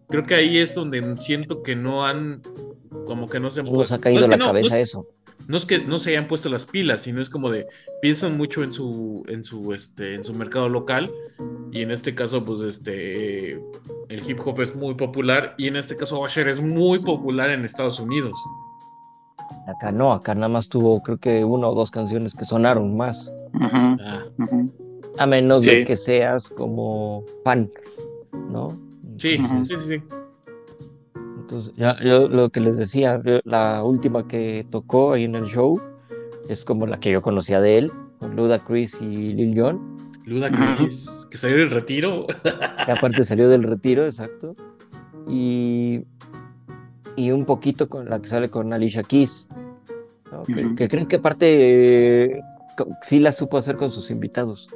creo que ahí es donde siento que no han como que no se han nos puesto- ha caído no es la que no, no cabeza es- eso. no es que no se hayan puesto las pilas, sino es como de piensan mucho en su en su este en su mercado local y en este caso pues este el hip hop es muy popular y en este caso Usher es muy popular en Estados Unidos. Acá no, acá nada más tuvo creo que una o dos canciones que sonaron más. Ah. A menos de que seas como fan, ¿no? sí, sí, sí, sí. Entonces, ya, yo lo que les decía, la última que tocó ahí en el show es como la que yo conocía de él, con Ludacris y Lil Jon, Ludacris, que salió del retiro. que aparte salió del retiro, exacto, y, y un poquito con la que sale con Alicia Keys, ¿no? que, que creo que aparte eh, sí la supo hacer con sus invitados.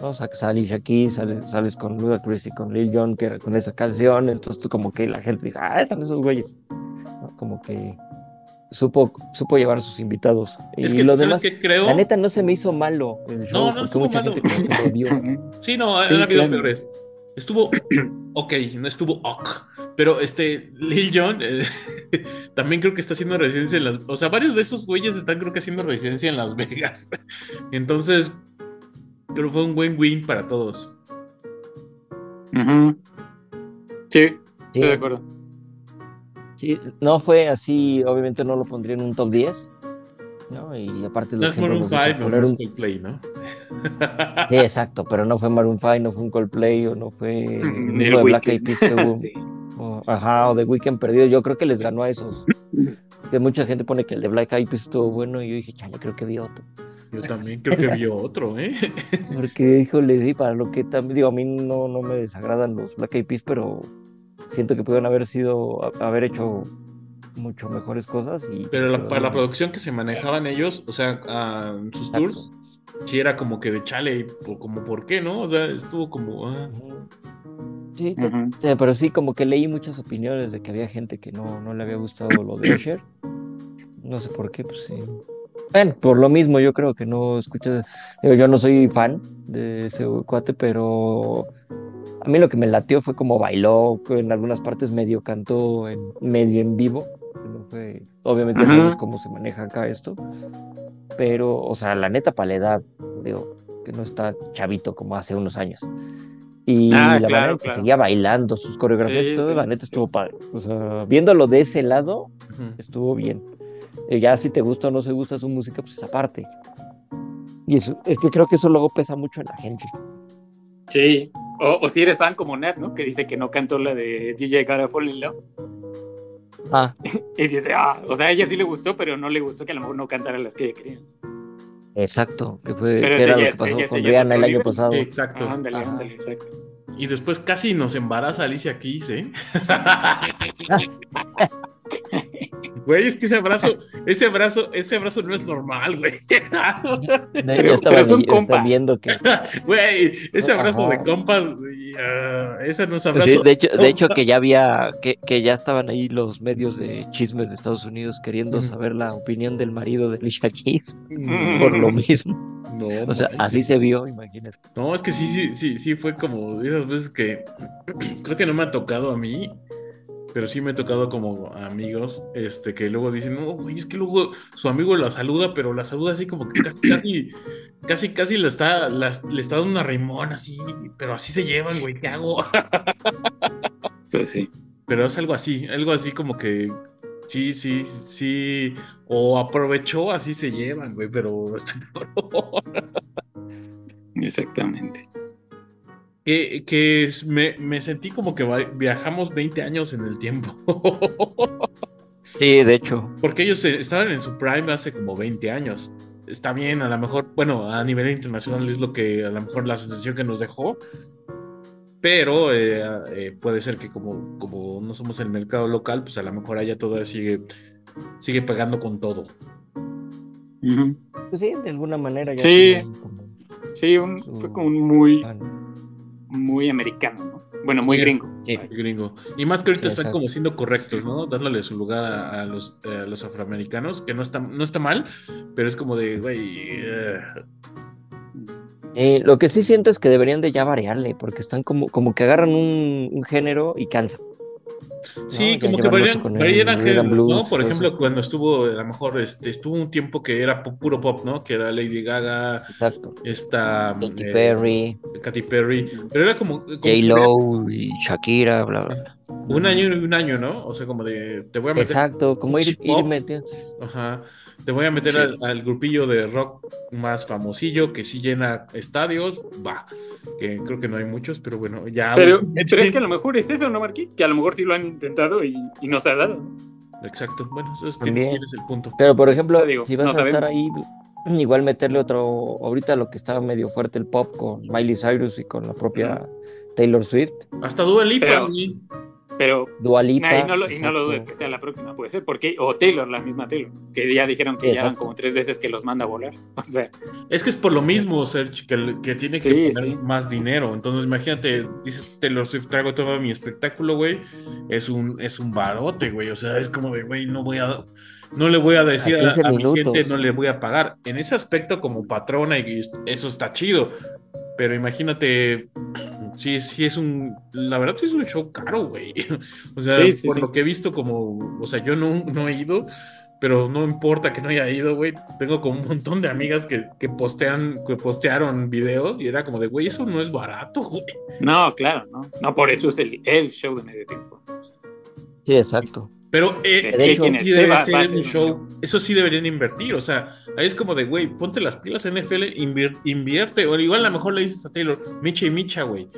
¿no? O sea, que sale Alicia Keys, sales, sales con Ludacris y con Lil Jon, que era con esa canción, entonces tú como que la gente dijo, ah, están esos güeyes. ¿no? Como que supo, supo llevar a sus invitados. Es y que, lo ¿sabes demás, qué creo? la neta no se me hizo malo el show, No, no estuvo mucha malo. gente que. Sí, no, han Sí, habido claro. peores. Estuvo ok, no estuvo ok. Pero este, Lil Jon eh, también creo que está haciendo residencia en las. O sea, varios de esos güeyes están, creo que haciendo residencia en Las Vegas. Entonces, creo que fue un buen win para todos. Sí, estoy de acuerdo. Sí, no fue así, obviamente no lo pondría en un top 10, ¿no? Y aparte No lo es Maroon me gusta 5, no, poner no es un- Coldplay, ¿no? Sí, exacto, pero no fue Maroon 5, no fue un Coldplay o no fue el de Black Eyed Weeknd. Peas que hubo. Sí. o, ajá, o de Weekend perdido. Yo creo que les ganó a esos. Que mucha gente pone que el de Black Eyed Peas estuvo bueno y yo dije, chale, creo que vi otro. Yo también creo que vio otro, ¿eh? Porque, híjole, sí, para lo que también, digo, a mí no, no me desagradan los Black Eyed Peas, pero siento que pudieron haber sido, a- haber hecho mucho mejores cosas. Y, Pero la- para la producción que se manejaban ellos, o sea, en sus Exacto. tours, sí era como que de chale, como por qué, ¿no? O sea, estuvo como... ah. Sí, pero sí, como que leí muchas opiniones de que había gente que no, no le había gustado lo de Usher. No sé por qué, pues sí. Bueno, por lo mismo yo creo que no escuchas. Digo, yo no soy fan de ese cuate, pero a mí lo que me latió fue como bailó, en algunas partes medio cantó en medio en vivo. no fue- obviamente Ajá. sabemos cómo se maneja acá esto. Pero, o sea, la neta, para la edad, digo, que no está chavito como hace unos años. Y Ah, la claro, manera en que claro. seguía bailando, sus coreografías y Sí, todo, sí. la neta estuvo padre. O sea, viéndolo de ese lado, Ujú. estuvo bien. Eh, ya si te gusta o no se gusta su música, pues esa parte. Y eso, es que creo que eso luego pesa mucho en la gente. Sí. O, o si eres fan como Nat, ¿no? Que dice que no cantó la de DJ Gotta Fall in Love. Ah, Y dice, ah, o sea, a ella sí le gustó, pero no le gustó que a lo mejor no cantara las que ella quería. exacto, que fue Pero era ya lo que pasó ese con Rihanna el año pasado. Exacto. Ah, ándale, Ajá. ándale, exacto. Y después casi nos embaraza Alicia Keys, ¿eh? Güey, es que ese abrazo, ese abrazo, ese abrazo no es normal, güey. No, yo estaba viendo que Güey, ese abrazo Ajá. de compas, güey, ah, ese no es Sí, abrazo. de hecho, de hecho que ya había, que, que ya estaban ahí los medios de chismes de Estados Unidos queriendo saber la opinión del marido de Alicia Keys por lo mismo. no, O sea, así se vio, imagínate. No, es que sí, sí, sí, sí, fue como de esas veces que creo que no me ha tocado a mí, pero sí me ha tocado como amigos, este, que luego dicen, no, güey, es que luego su amigo la saluda, pero la saluda así como que casi, casi, casi, casi le está, las- le está dando una rimón así, pero así se llevan, güey, ¿qué hago? Pues sí. Pero es algo así, algo así como que sí, sí, sí, o aprovechó, así se llevan, güey, pero está cabrón. Exactamente. Que, que es- me, me sentí como que viajamos 20 años en el tiempo. Sí, de hecho. Porque ellos eh, estaban en su prime hace como 20 años. Está bien, a lo mejor, bueno, a nivel internacional es lo que a lo mejor la sensación que nos dejó. Pero eh, eh, puede ser que como, como no somos el mercado local, pues a lo mejor allá todavía sigue, sigue pegando con todo. Ujú. Pues sí, de alguna manera ya Sí. como Sí, un- Su- fue como un muy. Muy americano, ¿no? Bueno, muy Sí. gringo. Sí. Gringo. Y más que ahorita están como siendo correctos, ¿no? Dándole su lugar a, a los, a los afroamericanos, que no está, no está mal, pero es como de, güey, eh, Eh, lo que sí siento es que deberían de ya variarle, porque están como, como que agarran un, un género y cansan. Sí, como que varían, varían rhythm géneros, blues, ¿no? Por ejemplo, eso. cuando estuvo, a lo mejor, este, estuvo un tiempo que era pu- puro pop, ¿no? Que era Lady Gaga, Exacto. esta Katy eh, Perry, Katy Perry, pero era como, como J. Lo y Shakira, bla, bla, bla. Un año y un año, ¿no? O sea, como de, te voy a meter, Exacto, como ir, ir metiendo. ajá, te voy a meter Sí. al, al grupillo de rock más famosillo que sí llena estadios, va, que creo que no hay muchos, pero bueno, ya. Pero, últimamente- pero es que a lo mejor es eso, ¿no, Marquí? Que a lo mejor sí lo han intentado y, y no se ha dado. Exacto, bueno, eso es, También. tienes el punto. Pero por ejemplo, O sea, digo, si vas no a estar ahí, igual meterle otro, ahorita lo que estaba medio fuerte el pop con Miley Cyrus y con la propia Taylor Swift, Hasta Dua Lipa, Pero- güey. Pero Dua Lipa. y no, lo, y no lo dudes exacto. que sea la próxima, puede ser. Porque, o Taylor, la misma Taylor, que ya dijeron que ya van Exacto. como tres veces que los manda a volar. O sea, Es que es por lo mismo, Serge, que, que tiene que Sí, poner sí. más dinero. Entonces, imagínate, dices Taylor Swift, traigo todo mi espectáculo, güey. Es un, es un barote, güey. O sea, es como de, güey, no voy a. No le voy a decir A a, 15 a mi gente, no le voy a pagar. En ese aspecto, como patrona, y eso está chido. Pero imagínate, sí, sí es un. La verdad, sí es un show caro, güey. O sea, Sí, sí, por sí. lo que he visto, como. O sea, yo no, no he ido, pero no importa que no haya ido, güey. Tengo como un montón de amigas que, que postean, que postearon videos y era como de, güey, eso no es barato, güey. no, claro, no. No, por eso es el, el show de medio tiempo. Sí, exacto. Pero eh, De eso sí debe va- ser va un show. Eso sí deberían invertir. O sea, ahí es como de, güey, ponte las pilas NFL, invierte. O igual a lo mejor le dices a Taylor, Micha y Micha, güey.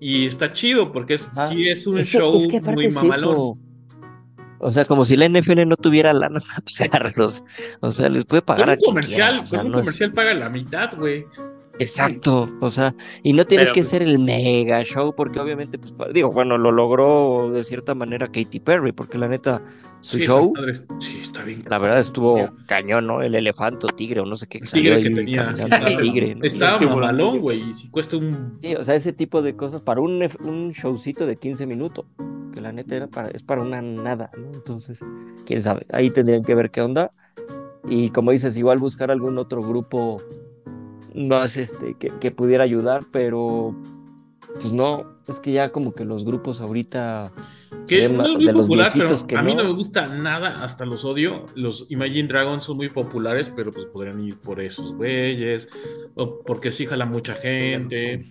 Y está chido porque es, sí es un Es que- show es que aparte muy mamalón. O sea, como si la NFL no tuviera lana para pagarlos. O sea, les puede pagar Con a un quien comercial, quiera, o sea, con un no es- comercial paga la mitad, güey. Exacto, o sea, y no tiene Pero, que pues- ser el mega show, porque obviamente, pues, digo, bueno, lo logró de cierta manera Katy Perry, porque la neta, su Sí, show, sí, está bien. la verdad estuvo Bien. cañón, ¿no? El elefante o tigre, o no sé qué, El tigre que tenía. sí, estaba, el tigre, ¿no? estaba sí. güey. Y si cuesta un. Sí, o sea, ese tipo de cosas para un, un showcito de 15 minutos, que la neta era para, es para una nada, ¿no? Entonces, quién sabe, ahí tendrían que ver qué onda. Y como dices, igual buscar algún otro grupo más este que, que pudiera ayudar, pero pues no, es que ya como que los grupos ahorita Que de no es muy de popular, pero que a mí no no. me gusta nada, hasta los odio. Los Imagine Dragons son muy populares, pero pues podrían ir por esos güeyes, o porque sí jala mucha gente.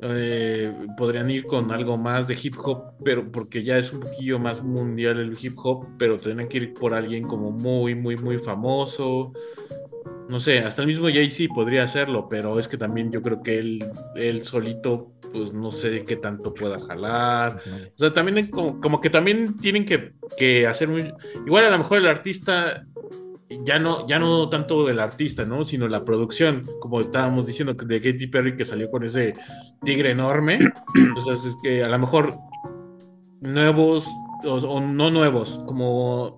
eh, podrían ir con algo más de hip hop, pero porque ya es un poquillo más mundial el hip hop, pero tendrían que ir por alguien como muy, muy, muy famoso. No sé, hasta el mismo Jay-Z podría hacerlo, pero es que también yo creo que él, él solito, pues no sé qué tanto pueda jalar. O sea, también como, como que también tienen que, que hacer muy... Igual a lo mejor el artista, ya no, ya no tanto el artista, ¿no? Sino la producción, como estábamos diciendo de Katy Perry que salió con ese tigre enorme. Entonces es que a lo mejor nuevos o, o no nuevos, como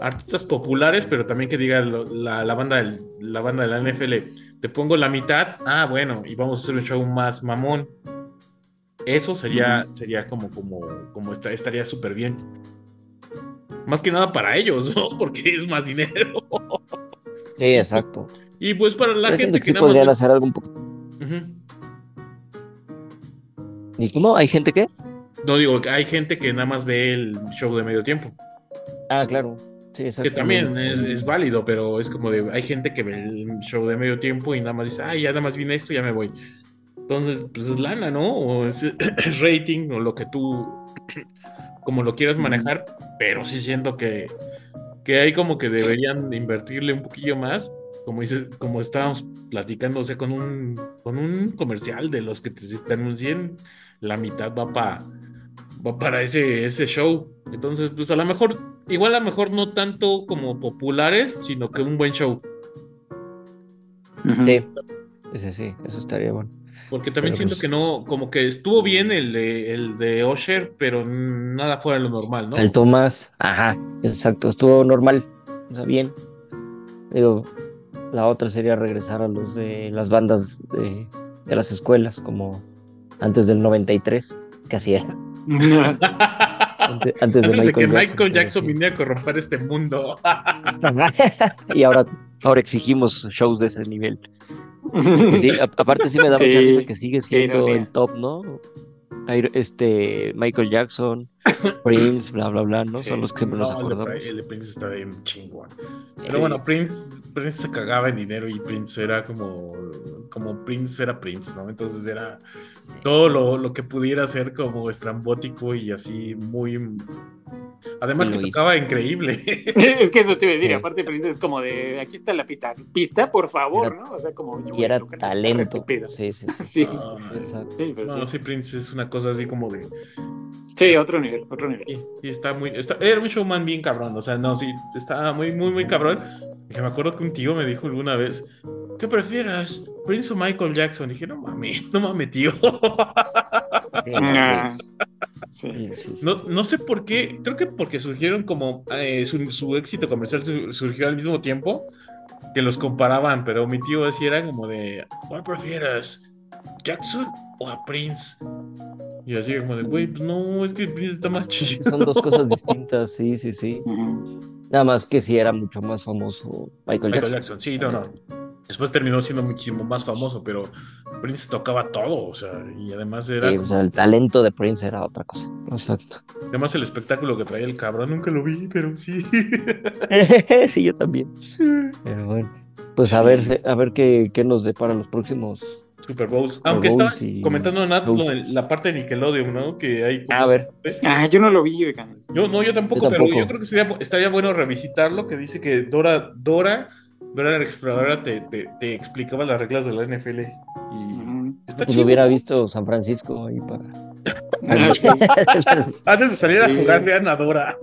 artistas populares, pero también que diga lo- la, la banda del- la banda de la NFL, te pongo la mitad, ah, bueno, y vamos a hacer un show más mamón. Eso sería, sería como, como, como esta- estaría súper bien. Más que nada para ellos, ¿no? Porque es más dinero. Sí, exacto. Y pues para la Yo gente que que sí nada podrían hacer algo un poco. ¿Y cómo? ¿Hay gente que? No digo, que hay gente que nada más ve el show de medio tiempo. Ah, claro. Sí. Que también es, es válido, pero es como de, hay gente que ve el show de medio tiempo y nada más dice, ay, ya nada más vine esto, ya me voy. Entonces, pues es lana, ¿no? O es, es rating o lo que tú, como lo quieras manejar, pero sí siento que, que hay como que deberían invertirle un poquillo más, como dices, como estábamos platicando, o sea, con un, con un comercial de los que te, te anuncien, la mitad va para va para ese, ese show. Entonces, pues a lo mejor, igual a lo mejor no tanto como populares, sino que un buen show. Sí, sí, sí, eso estaría bueno. Porque también Pero, siento pues, que no, como que estuvo bien el de, el de Osher, pero nada fuera de lo normal, ¿no? El Tomás, ajá, exacto, estuvo normal, o sea, bien. Digo, la otra sería regresar a los de las bandas de, de las escuelas, como antes del 93, que así era. Antes, antes de Antes de que Michael Michael Jackson sí. viniera a corromper este mundo. y ahora, ahora exigimos shows de ese nivel. Sí, a- aparte sí me da mucha risa que sigue siendo el top, ¿no? Este, Michael Jackson, Prince, bla, bla, bla, ¿no? Sí. Son los que siempre nos No, el de acordamos. El de Prince está bien chingón. Pero Sí. bueno, Prince, Prince se cagaba en dinero y Prince era como, como Prince era Prince, ¿no? Entonces era todo lo, lo que pudiera ser como estrambótico y así muy... Además que tocaba increíble. Es que eso te iba a decir, Sí. aparte Prince es como de, aquí está la pista, pista, por favor, Era- ¿no? O sea, como yo Y era talento. Sí, sí, sí. Sí, Ah, sí, pues no, sí. sí, Prince es una cosa así como de... Sí, otro nivel, otro nivel. Y, y está muy... Está, era un showman bien cabrón, o sea, no, sí, estaba muy, muy, muy cabrón. Que me acuerdo que un tío me dijo alguna vez, ¿qué prefieras? ¿Prince o Michael Jackson? dije, no mames, no mames, tío. Ah, sí. sí, sí, sí. No, no sé por qué, creo que porque surgieron como eh, su, su éxito comercial su- surgió al mismo tiempo que los comparaban, pero mi tío así era como de, ¿cuál prefieres? ¿Jackson o a Prince? Y así como de, güey, pues no, es que Prince está más chido. Son dos cosas distintas, sí, sí, sí. Nada más que sí era mucho más famoso Michael Michael Jackson. Jackson, sí, no, no. Después terminó siendo muchísimo más famoso, pero Prince tocaba todo, o sea, y además era, Sí, o sea, el talento de Prince era otra cosa. Exacto. además el espectáculo que traía el cabrón, nunca lo vi, pero sí. sí, yo también. Pero bueno, pues a ver, a ver qué, qué nos depara los próximos. Super Bowls. Aunque Bowls estabas y comentando, Nat, lo de la parte de Nickelodeon, ¿no? Que hay como- A ver. Ah, yo no lo vi, oigan. Yo no, yo tampoco, Yo pero yo creo que sería, estaría bueno revisitarlo, que dice que Dora, Dora, Dora la exploradora te, te, te explicaba las reglas de la NFL. Y Ujú. está Pues chido. hubiera visto San Francisco ahí para. Ah. Antes de salir a Sí. jugar de Anadora.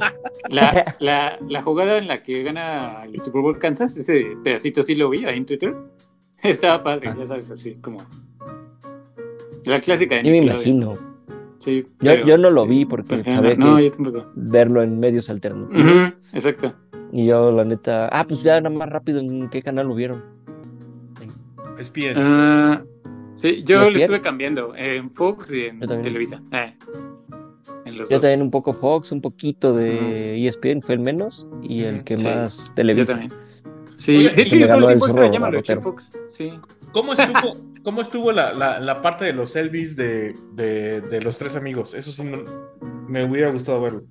La, la, la jugada en la que gana el Super Bowl Kansas, ese pedacito sí lo vi ahí en Twitter. Estaba padre, ya sabes, así como. La clásica de Yo me imagino. Sí, Yo, pero- yo no lo vi porque Ajá, sabía no, que yo tampoco. verlo en medios alternativos. Exacto. Y yo, la neta. Ah, pues ya nada más rápido, ¿en qué canal lo vieron? Es bien. Ah, sí, yo lo estuve cambiando en Fox y en Yo. Televisa. Eh, en los Yo dos. también un poco Fox, un poquito de E ESPN, fue el menos. Y el que sí. más Yo Televisa. también. Sí, Oye, yo me todo el tiempo extrañaba lo. Fox. Sí. ¿Cómo estuvo, cómo estuvo la, la- la parte de los Elvis de, de- de los tres amigos? Eso sí, no- me hubiera gustado verlo.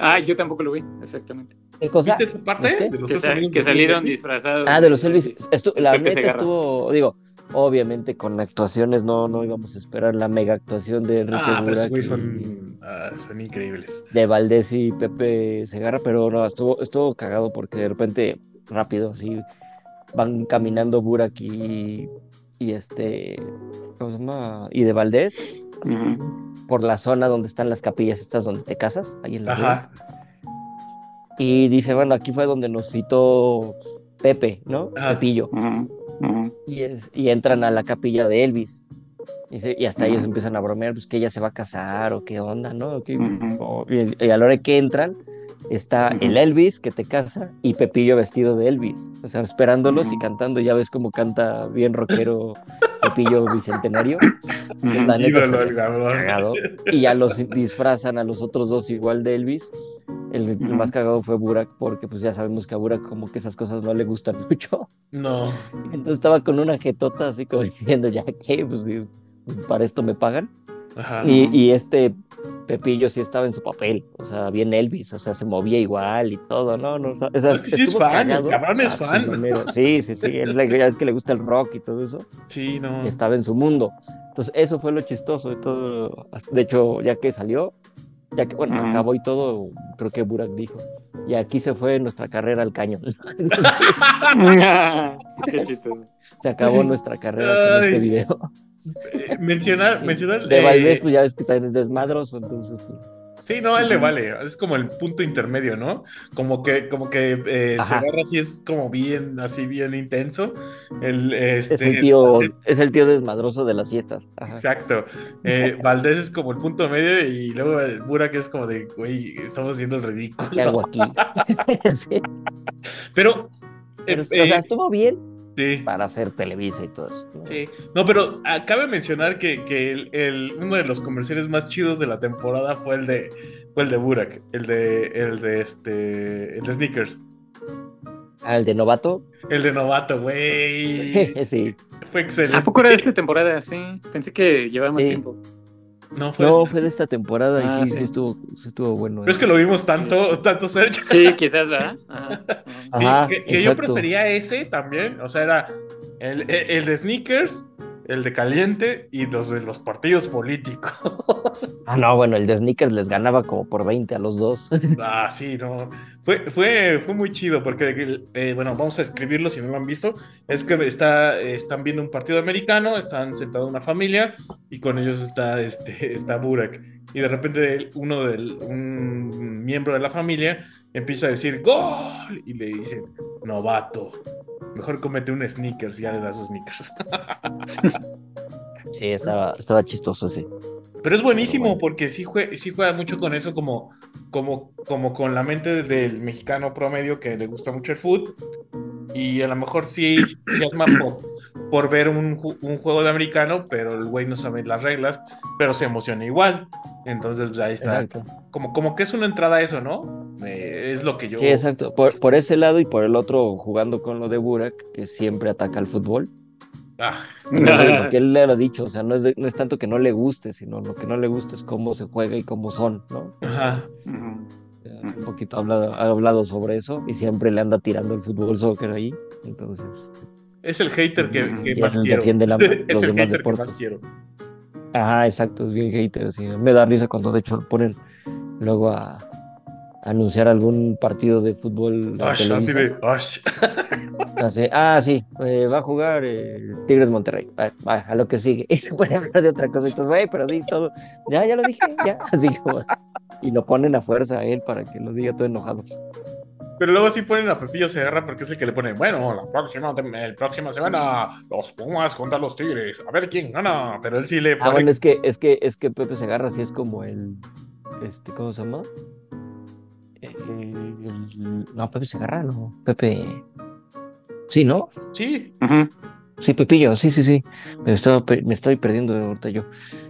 Ah, yo tampoco lo vi, exactamente. ¿Qué cosa? ¿Viste esa parte? De los Que, amigos que salieron Elvis? disfrazados. Ah, de los Elvis. Estu- la neta estuvo, digo, obviamente con actuaciones no, no íbamos a esperar la mega actuación de Enrique Ah, pero esos güeyes son, ah, son increíbles. de Valdés y Pepe Segarra, pero no, estuvo, estuvo cagado porque de repente rápido, así van caminando Burak y, y este, ¿cómo se llama? Y de Valdés Por la zona donde están las capillas estas donde te casas, ahí en la Ajá. Y dice, bueno, aquí fue donde nos citó Pepe, ¿no? Ajá. Pepillo. Ujú. Y, es- y entran a la capilla de Elvis. Y, se- y hasta ellos empiezan a bromear, pues que ella se va a casar o qué onda, ¿no? ¿Qué- y, y a la hora que entran, está el Elvis que te casa y Pepillo vestido de Elvis. O sea, esperándolos y cantando. Ya ves cómo canta bien rockero Pepillo Bicentenario. La neta cagado. Y ya los disfrazan a los otros dos igual de Elvis. El, más cagado fue Burak, porque pues ya sabemos que a Burak como que esas cosas no le gustan mucho. No. Entonces estaba con una jetota así como diciendo, ya que, pues para esto me pagan. Ajá. Y, y este Pepillo sí estaba en su papel, o sea, bien Elvis, o sea, se movía igual y todo, ¿no? no o sea, Es que sí es fan, el cagado. cabrón es Ah, fan. Sí, sí, sí, es, la- ya es que le gusta el rock y todo eso, Sí, no. y estaba en su mundo. Entonces, eso fue lo chistoso de todo. De hecho, ya que salió, ya que, bueno, acabó y todo, creo que Burak dijo, y aquí se fue nuestra carrera al caño. Qué chistoso. se acabó nuestra carrera con este video. Eh, mencionar, mencionar. De eh, Valdés, pues ya ves que también es desmadroso, entonces. pues, Sí, no, a él le vale. Es como el punto intermedio, ¿no? Como que, como que eh, Ajá. Segarra sí es como bien, así bien intenso. El, es este, el tío, Valdés- es el tío desmadroso de las fiestas. Ajá. Exacto. Eh, Valdés es como el punto medio y luego el Burak es como de, güey, estamos haciendo el ridículo. ¿Qué hago aquí? Sí, Pero, pero, eh, o sea, estuvo bien sí, para hacer Televisa y todo eso. ¿no? sí. No, pero ah, cabe mencionar que, que el, el- uno de los comerciales más chidos de la temporada fue el de, fue el de Burak, el de, el de este, el de Sneakers. Ah, el de novato. El de novato, güey. sí. Fue excelente. ¿A poco era de esta temporada? Sí, pensé que llevaba más Sí. tiempo. No, fue No, fue de esta temporada Ah, y sí, sí. sí estuvo, sí estuvo bueno. Pero es eh. que lo vimos tanto, tanto Sergio. Sí, quizás, ¿verdad? Ajá. Ajá, que, que yo prefería ese también. O sea, era el, el- el de sneakers, el de caliente y los de los partidos políticos. Ah, no, bueno, el de Sneakers les ganaba como por 20 a los dos. ah, sí, no. Fue, fue, fue muy chido porque, eh, bueno, vamos a escribirlo si no lo han visto. Es que está, están viendo un partido americano, están sentados una familia y con ellos está, este, está Burak. Y de repente uno del, un miembro de la familia empieza a decir ¡Gol! Y le dicen, novato. Mejor comete un sneakers y ya le das sus sneakers. Sí, estaba, estaba chistoso ese. Pero es buenísimo Pero bueno. porque sí, jue- sí juega mucho con eso, como, como, como con la mente del mexicano promedio que le gusta mucho el fútbol. Y a lo mejor sí se entusiasma por, por ver un, un juego de americano, pero el güey no sabe las reglas, pero se emociona igual. Entonces, pues, ahí está. Exacto. Como, como que es una entrada a eso, ¿no? Eh, es lo que yo. Sí, exacto. Por, por ese lado y por el otro jugando con lo de Burak, que siempre ataca al fútbol. Ah, Porque él le lo ha dicho, o sea, no es, de- no es tanto que no le guste, sino lo que no le gusta es cómo se juega y cómo son, ¿no? ajá. Un poquito ha hablado, ha hablado sobre eso y siempre le anda tirando el fútbol soccer ahí. Entonces, Es el hater que, que más quiero. defiende la- es los el demás hater que deportes. más quiero. ajá, exacto, es bien hater. así. Me da risa cuando de hecho ponen luego a, anunciar algún partido de fútbol. Osh, así de. Así, ah, sí, eh, va a jugar eh, Tigres Monterrey. Va, a lo que sigue. Y se puede hablar de otra cosa. Entonces, güey, pero di todo. Ya, ya lo dije, ya. Así como. Y lo ponen a fuerza a él para que lo diga todo enojado. Pero luego sí ponen a Pepillo se agarra porque es el que le pone, bueno, la próxima, el próxima semana, los Pumas contra los Tigres, a ver quién gana. Pero él sí le Ah, pone. bueno, es que, es que, es que Pepe Segarra sí es como el. Este, ¿cómo se llama? Eh, el- no, Pepe Segarra, no. Pepe. Sí, ¿no? Sí, Ujú. Sí, Pepillo, sí, sí, sí. Me, per- me estoy perdiendo ahorita yo.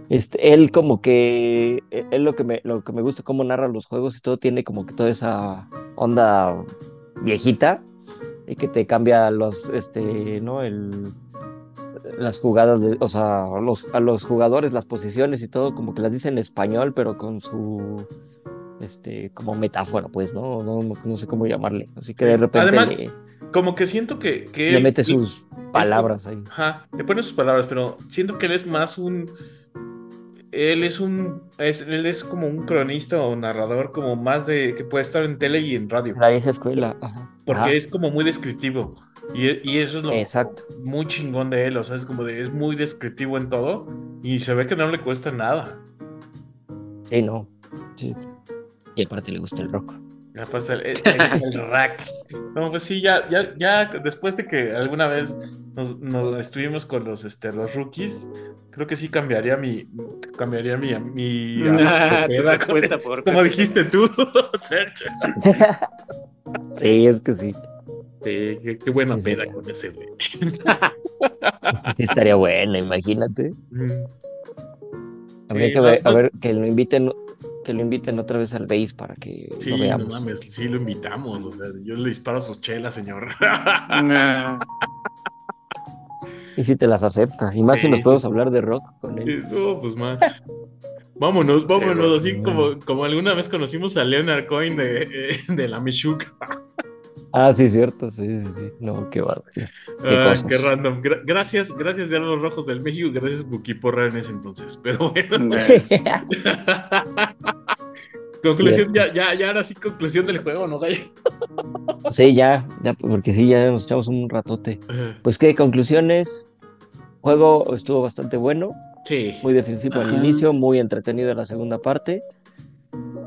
Este, él como que, eh, él lo que me, lo que me gusta cómo narra los juegos y todo tiene como que toda esa onda viejita y que te cambia los, este, ¿no? El, las jugadas, de- o sea, los, a los jugadores, las posiciones y todo, como que las dice en español, pero con su, este, como metáfora, pues, ¿no? No, no- no sé cómo llamarle. Así que de repente Además, le, como que siento que. que le mete sus palabras ahí. Ajá, le pone sus palabras, pero siento que él es más un. Él es un. es- él es como un cronista o narrador, como más de. que puede estar en tele y en radio. La vieja escuela, ajá. Porque Ajá. es como muy descriptivo. Y, y eso es lo Exacto. muy chingón de él. O sea, es como de. es muy descriptivo en todo. Y se ve que no le cuesta nada. Sí, no. Sí. Y aparte le gusta el rock. Ya pasa el, el- el rack. No, pues sí, ya, ya, ya después de que alguna vez nos, nos estuvimos con los, este, los rookies, creo que sí cambiaría mi, cambiaría mi, mi Ah, respuesta por como dijiste tú, Sergio. sí, es que sí. Sí, qué, qué buena Sí, sí. peda con ese güey. Sí estaría buena, imagínate. Mm. Habría Sí, que ver, no, a no. ver que lo inviten, que lo inviten otra vez al base para que lo Sí, no mames, sí lo invitamos. O sea, yo le disparo a sus chelas, señor. Y si te las acepta. Y más Sí, si nos sí. podemos hablar de rock con él. Eso, pues más. Vámonos, vámonos, así Sí. como, como alguna vez conocimos a Leonard Cohen de, eh, de la Michuca. Ah, sí, cierto. Sí, sí, sí. No, qué bárbaro. Qué random. Gra- gracias, gracias de los rojos del México, gracias Buki Porra en ese entonces. Pero bueno, conclusión, ya, ya, ya ahora sí conclusión del juego, ¿no, Gallo? sí, ya, ya, porque sí, ya nos echamos un ratote. Pues qué conclusiones. Juego estuvo bastante bueno, Sí. muy defensivo al inicio, muy entretenido en la segunda parte.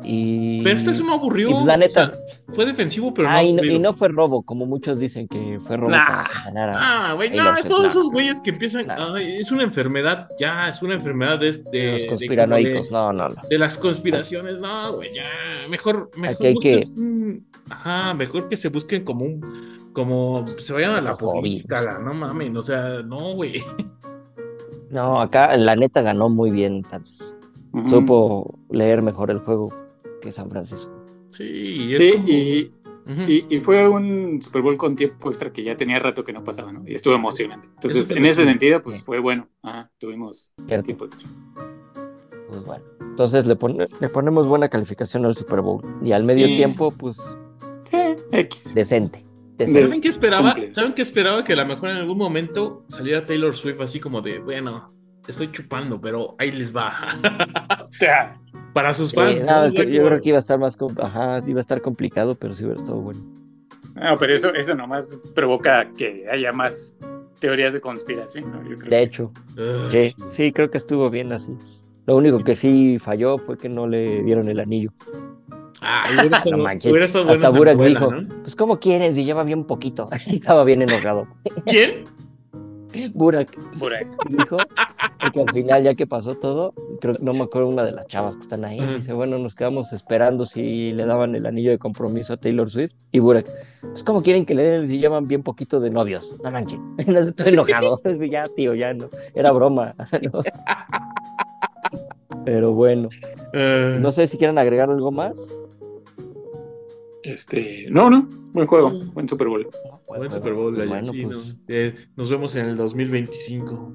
Y Pero este se me aburrió. y la neta, o sea, fue defensivo, pero ah, y, no, y no fue robo, como muchos dicen que fue robo Nah. para. Ah, güey, Swift, todos nah. esos güeyes que empiezan. Nah. ay, es una enfermedad, ya, es una enfermedad de. de los conspiranoicos, de- no, no, no. de las conspiraciones, no, güey, ya, mejor, mejor que- búsquense un- ajá, mejor que se busquen como un, como se vayan a la política, la- no mames, o sea, no, güey. No, acá la neta ganó muy bien, entonces. Supo leer mejor el juego que San Francisco. Sí, es Sí, como- y, y, y fue un Super Bowl con tiempo extra que ya tenía rato que no pasaba, ¿no? Y estuvo emocionante. Entonces, es en ese sentido, pues fue bueno. Ajá, tuvimos Cierto. tiempo extra. Pues bueno. Entonces le, pone- le ponemos buena calificación al Super Bowl. Y al medio Sí. tiempo, pues, Sí, X. decente. decente. ¿Saben qué esperaba? Cumple. ¿Saben qué esperaba? Que a lo mejor en algún momento saliera Taylor Swift así como de, bueno, estoy chupando, pero ahí les va. Para sus Sí, fans. yo creo que iba a estar más, ajá, iba a estar complicado, pero sí hubiera estado bueno. No, pero eso, eso nomás provoca que haya más teorías de conspiración, ¿no? Yo creo. De hecho, sí, sí, creo que estuvo bien así. Lo único que sí falló fue que no le dieron el anillo. Ah, hubiera estado- No manches. hubiera Hasta Burak dijo, pues ¿cómo quieren si lleva bien poquito? Estaba bien enojado. ¿Quién? Burak Burak. dijo, porque al final ya que pasó todo, creo que no me acuerdo una de las chavas que están ahí, dice, bueno, nos quedamos esperando si le daban el anillo de compromiso a Taylor Swift y Burak, pues ¿cómo quieren que le den si llevan bien poquito de novios? No manchen, estoy enojado, ya tío, ya no, era broma. ¿no? Pero bueno, Eh, no sé si quieren agregar algo más. Este, no, no, buen juego, buen Super Bowl. Buen Super Bowl, Bueno, sí, pues ¿no? Eh, nos vemos en el 2025.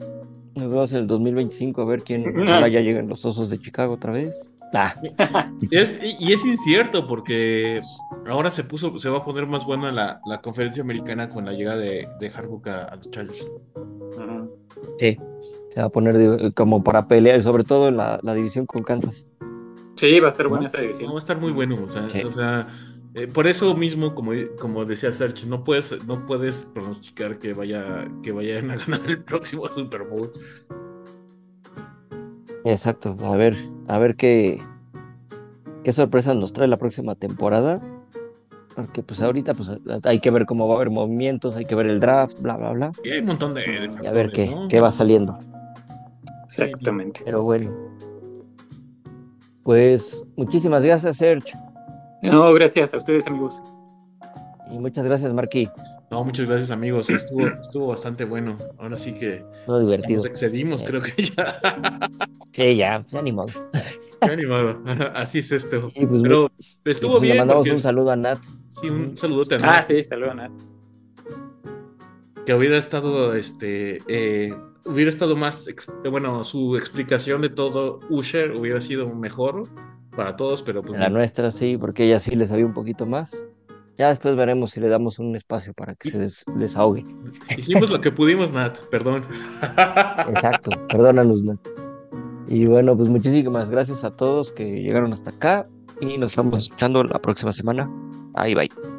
nos vemos en el 2025 a ver quién, ojalá ya lleguen los osos de Chicago otra vez. Ah, Es, y es incierto porque ahora se puso, se va a poner más buena la, la conferencia americana con la llegada de, de Harbaugh a, a los Chargers. Sí, se va a poner de- como para pelear, sobre todo en la, la división con Kansas. Sí, va a estar buena ¿No? esa No, edición. va a estar muy bueno, o sea, Sí. o sea, eh, por eso mismo, como, como decía Sergio, no puedes, no puedes pronosticar que vaya, que vayan a ganar el próximo Super Bowl. Exacto, a ver, a ver qué, qué sorpresas nos trae la próxima temporada. Porque pues ahorita pues hay que ver cómo va a haber movimientos, hay que ver el draft, bla, bla, bla. Y hay un montón de, de Y a ver qué, ¿no? qué va saliendo. Exactamente. Pero bueno. Pues muchísimas gracias, Sergio. No, gracias a ustedes, amigos. Y muchas gracias, Marquí. No, muchas gracias, amigos. Estuvo, estuvo bastante bueno. Ahora sí que Todo divertido. nos excedimos, Sí. creo que ya. Sí, ya, ya ni modo. Así es esto. Pues, Pero estuvo pues, le bien. mandamos porque- un saludo a Nat. Sí, un saludote a Ah, Nat, sí, saludos, Nat. que hubiera estado, este, eh, hubiera estado más, bueno, su explicación de todo Usher hubiera sido mejor para todos, pero pues La no. nuestra sí, porque ella sí le sabía un poquito más. Ya después veremos si le damos un espacio para que se des- desahogue. hicimos lo que pudimos, Nat, perdón. Exacto, perdónanos, Nat. Y bueno, pues muchísimas gracias a todos que llegaron hasta acá y nos estamos escuchando la próxima semana. Ahí bye.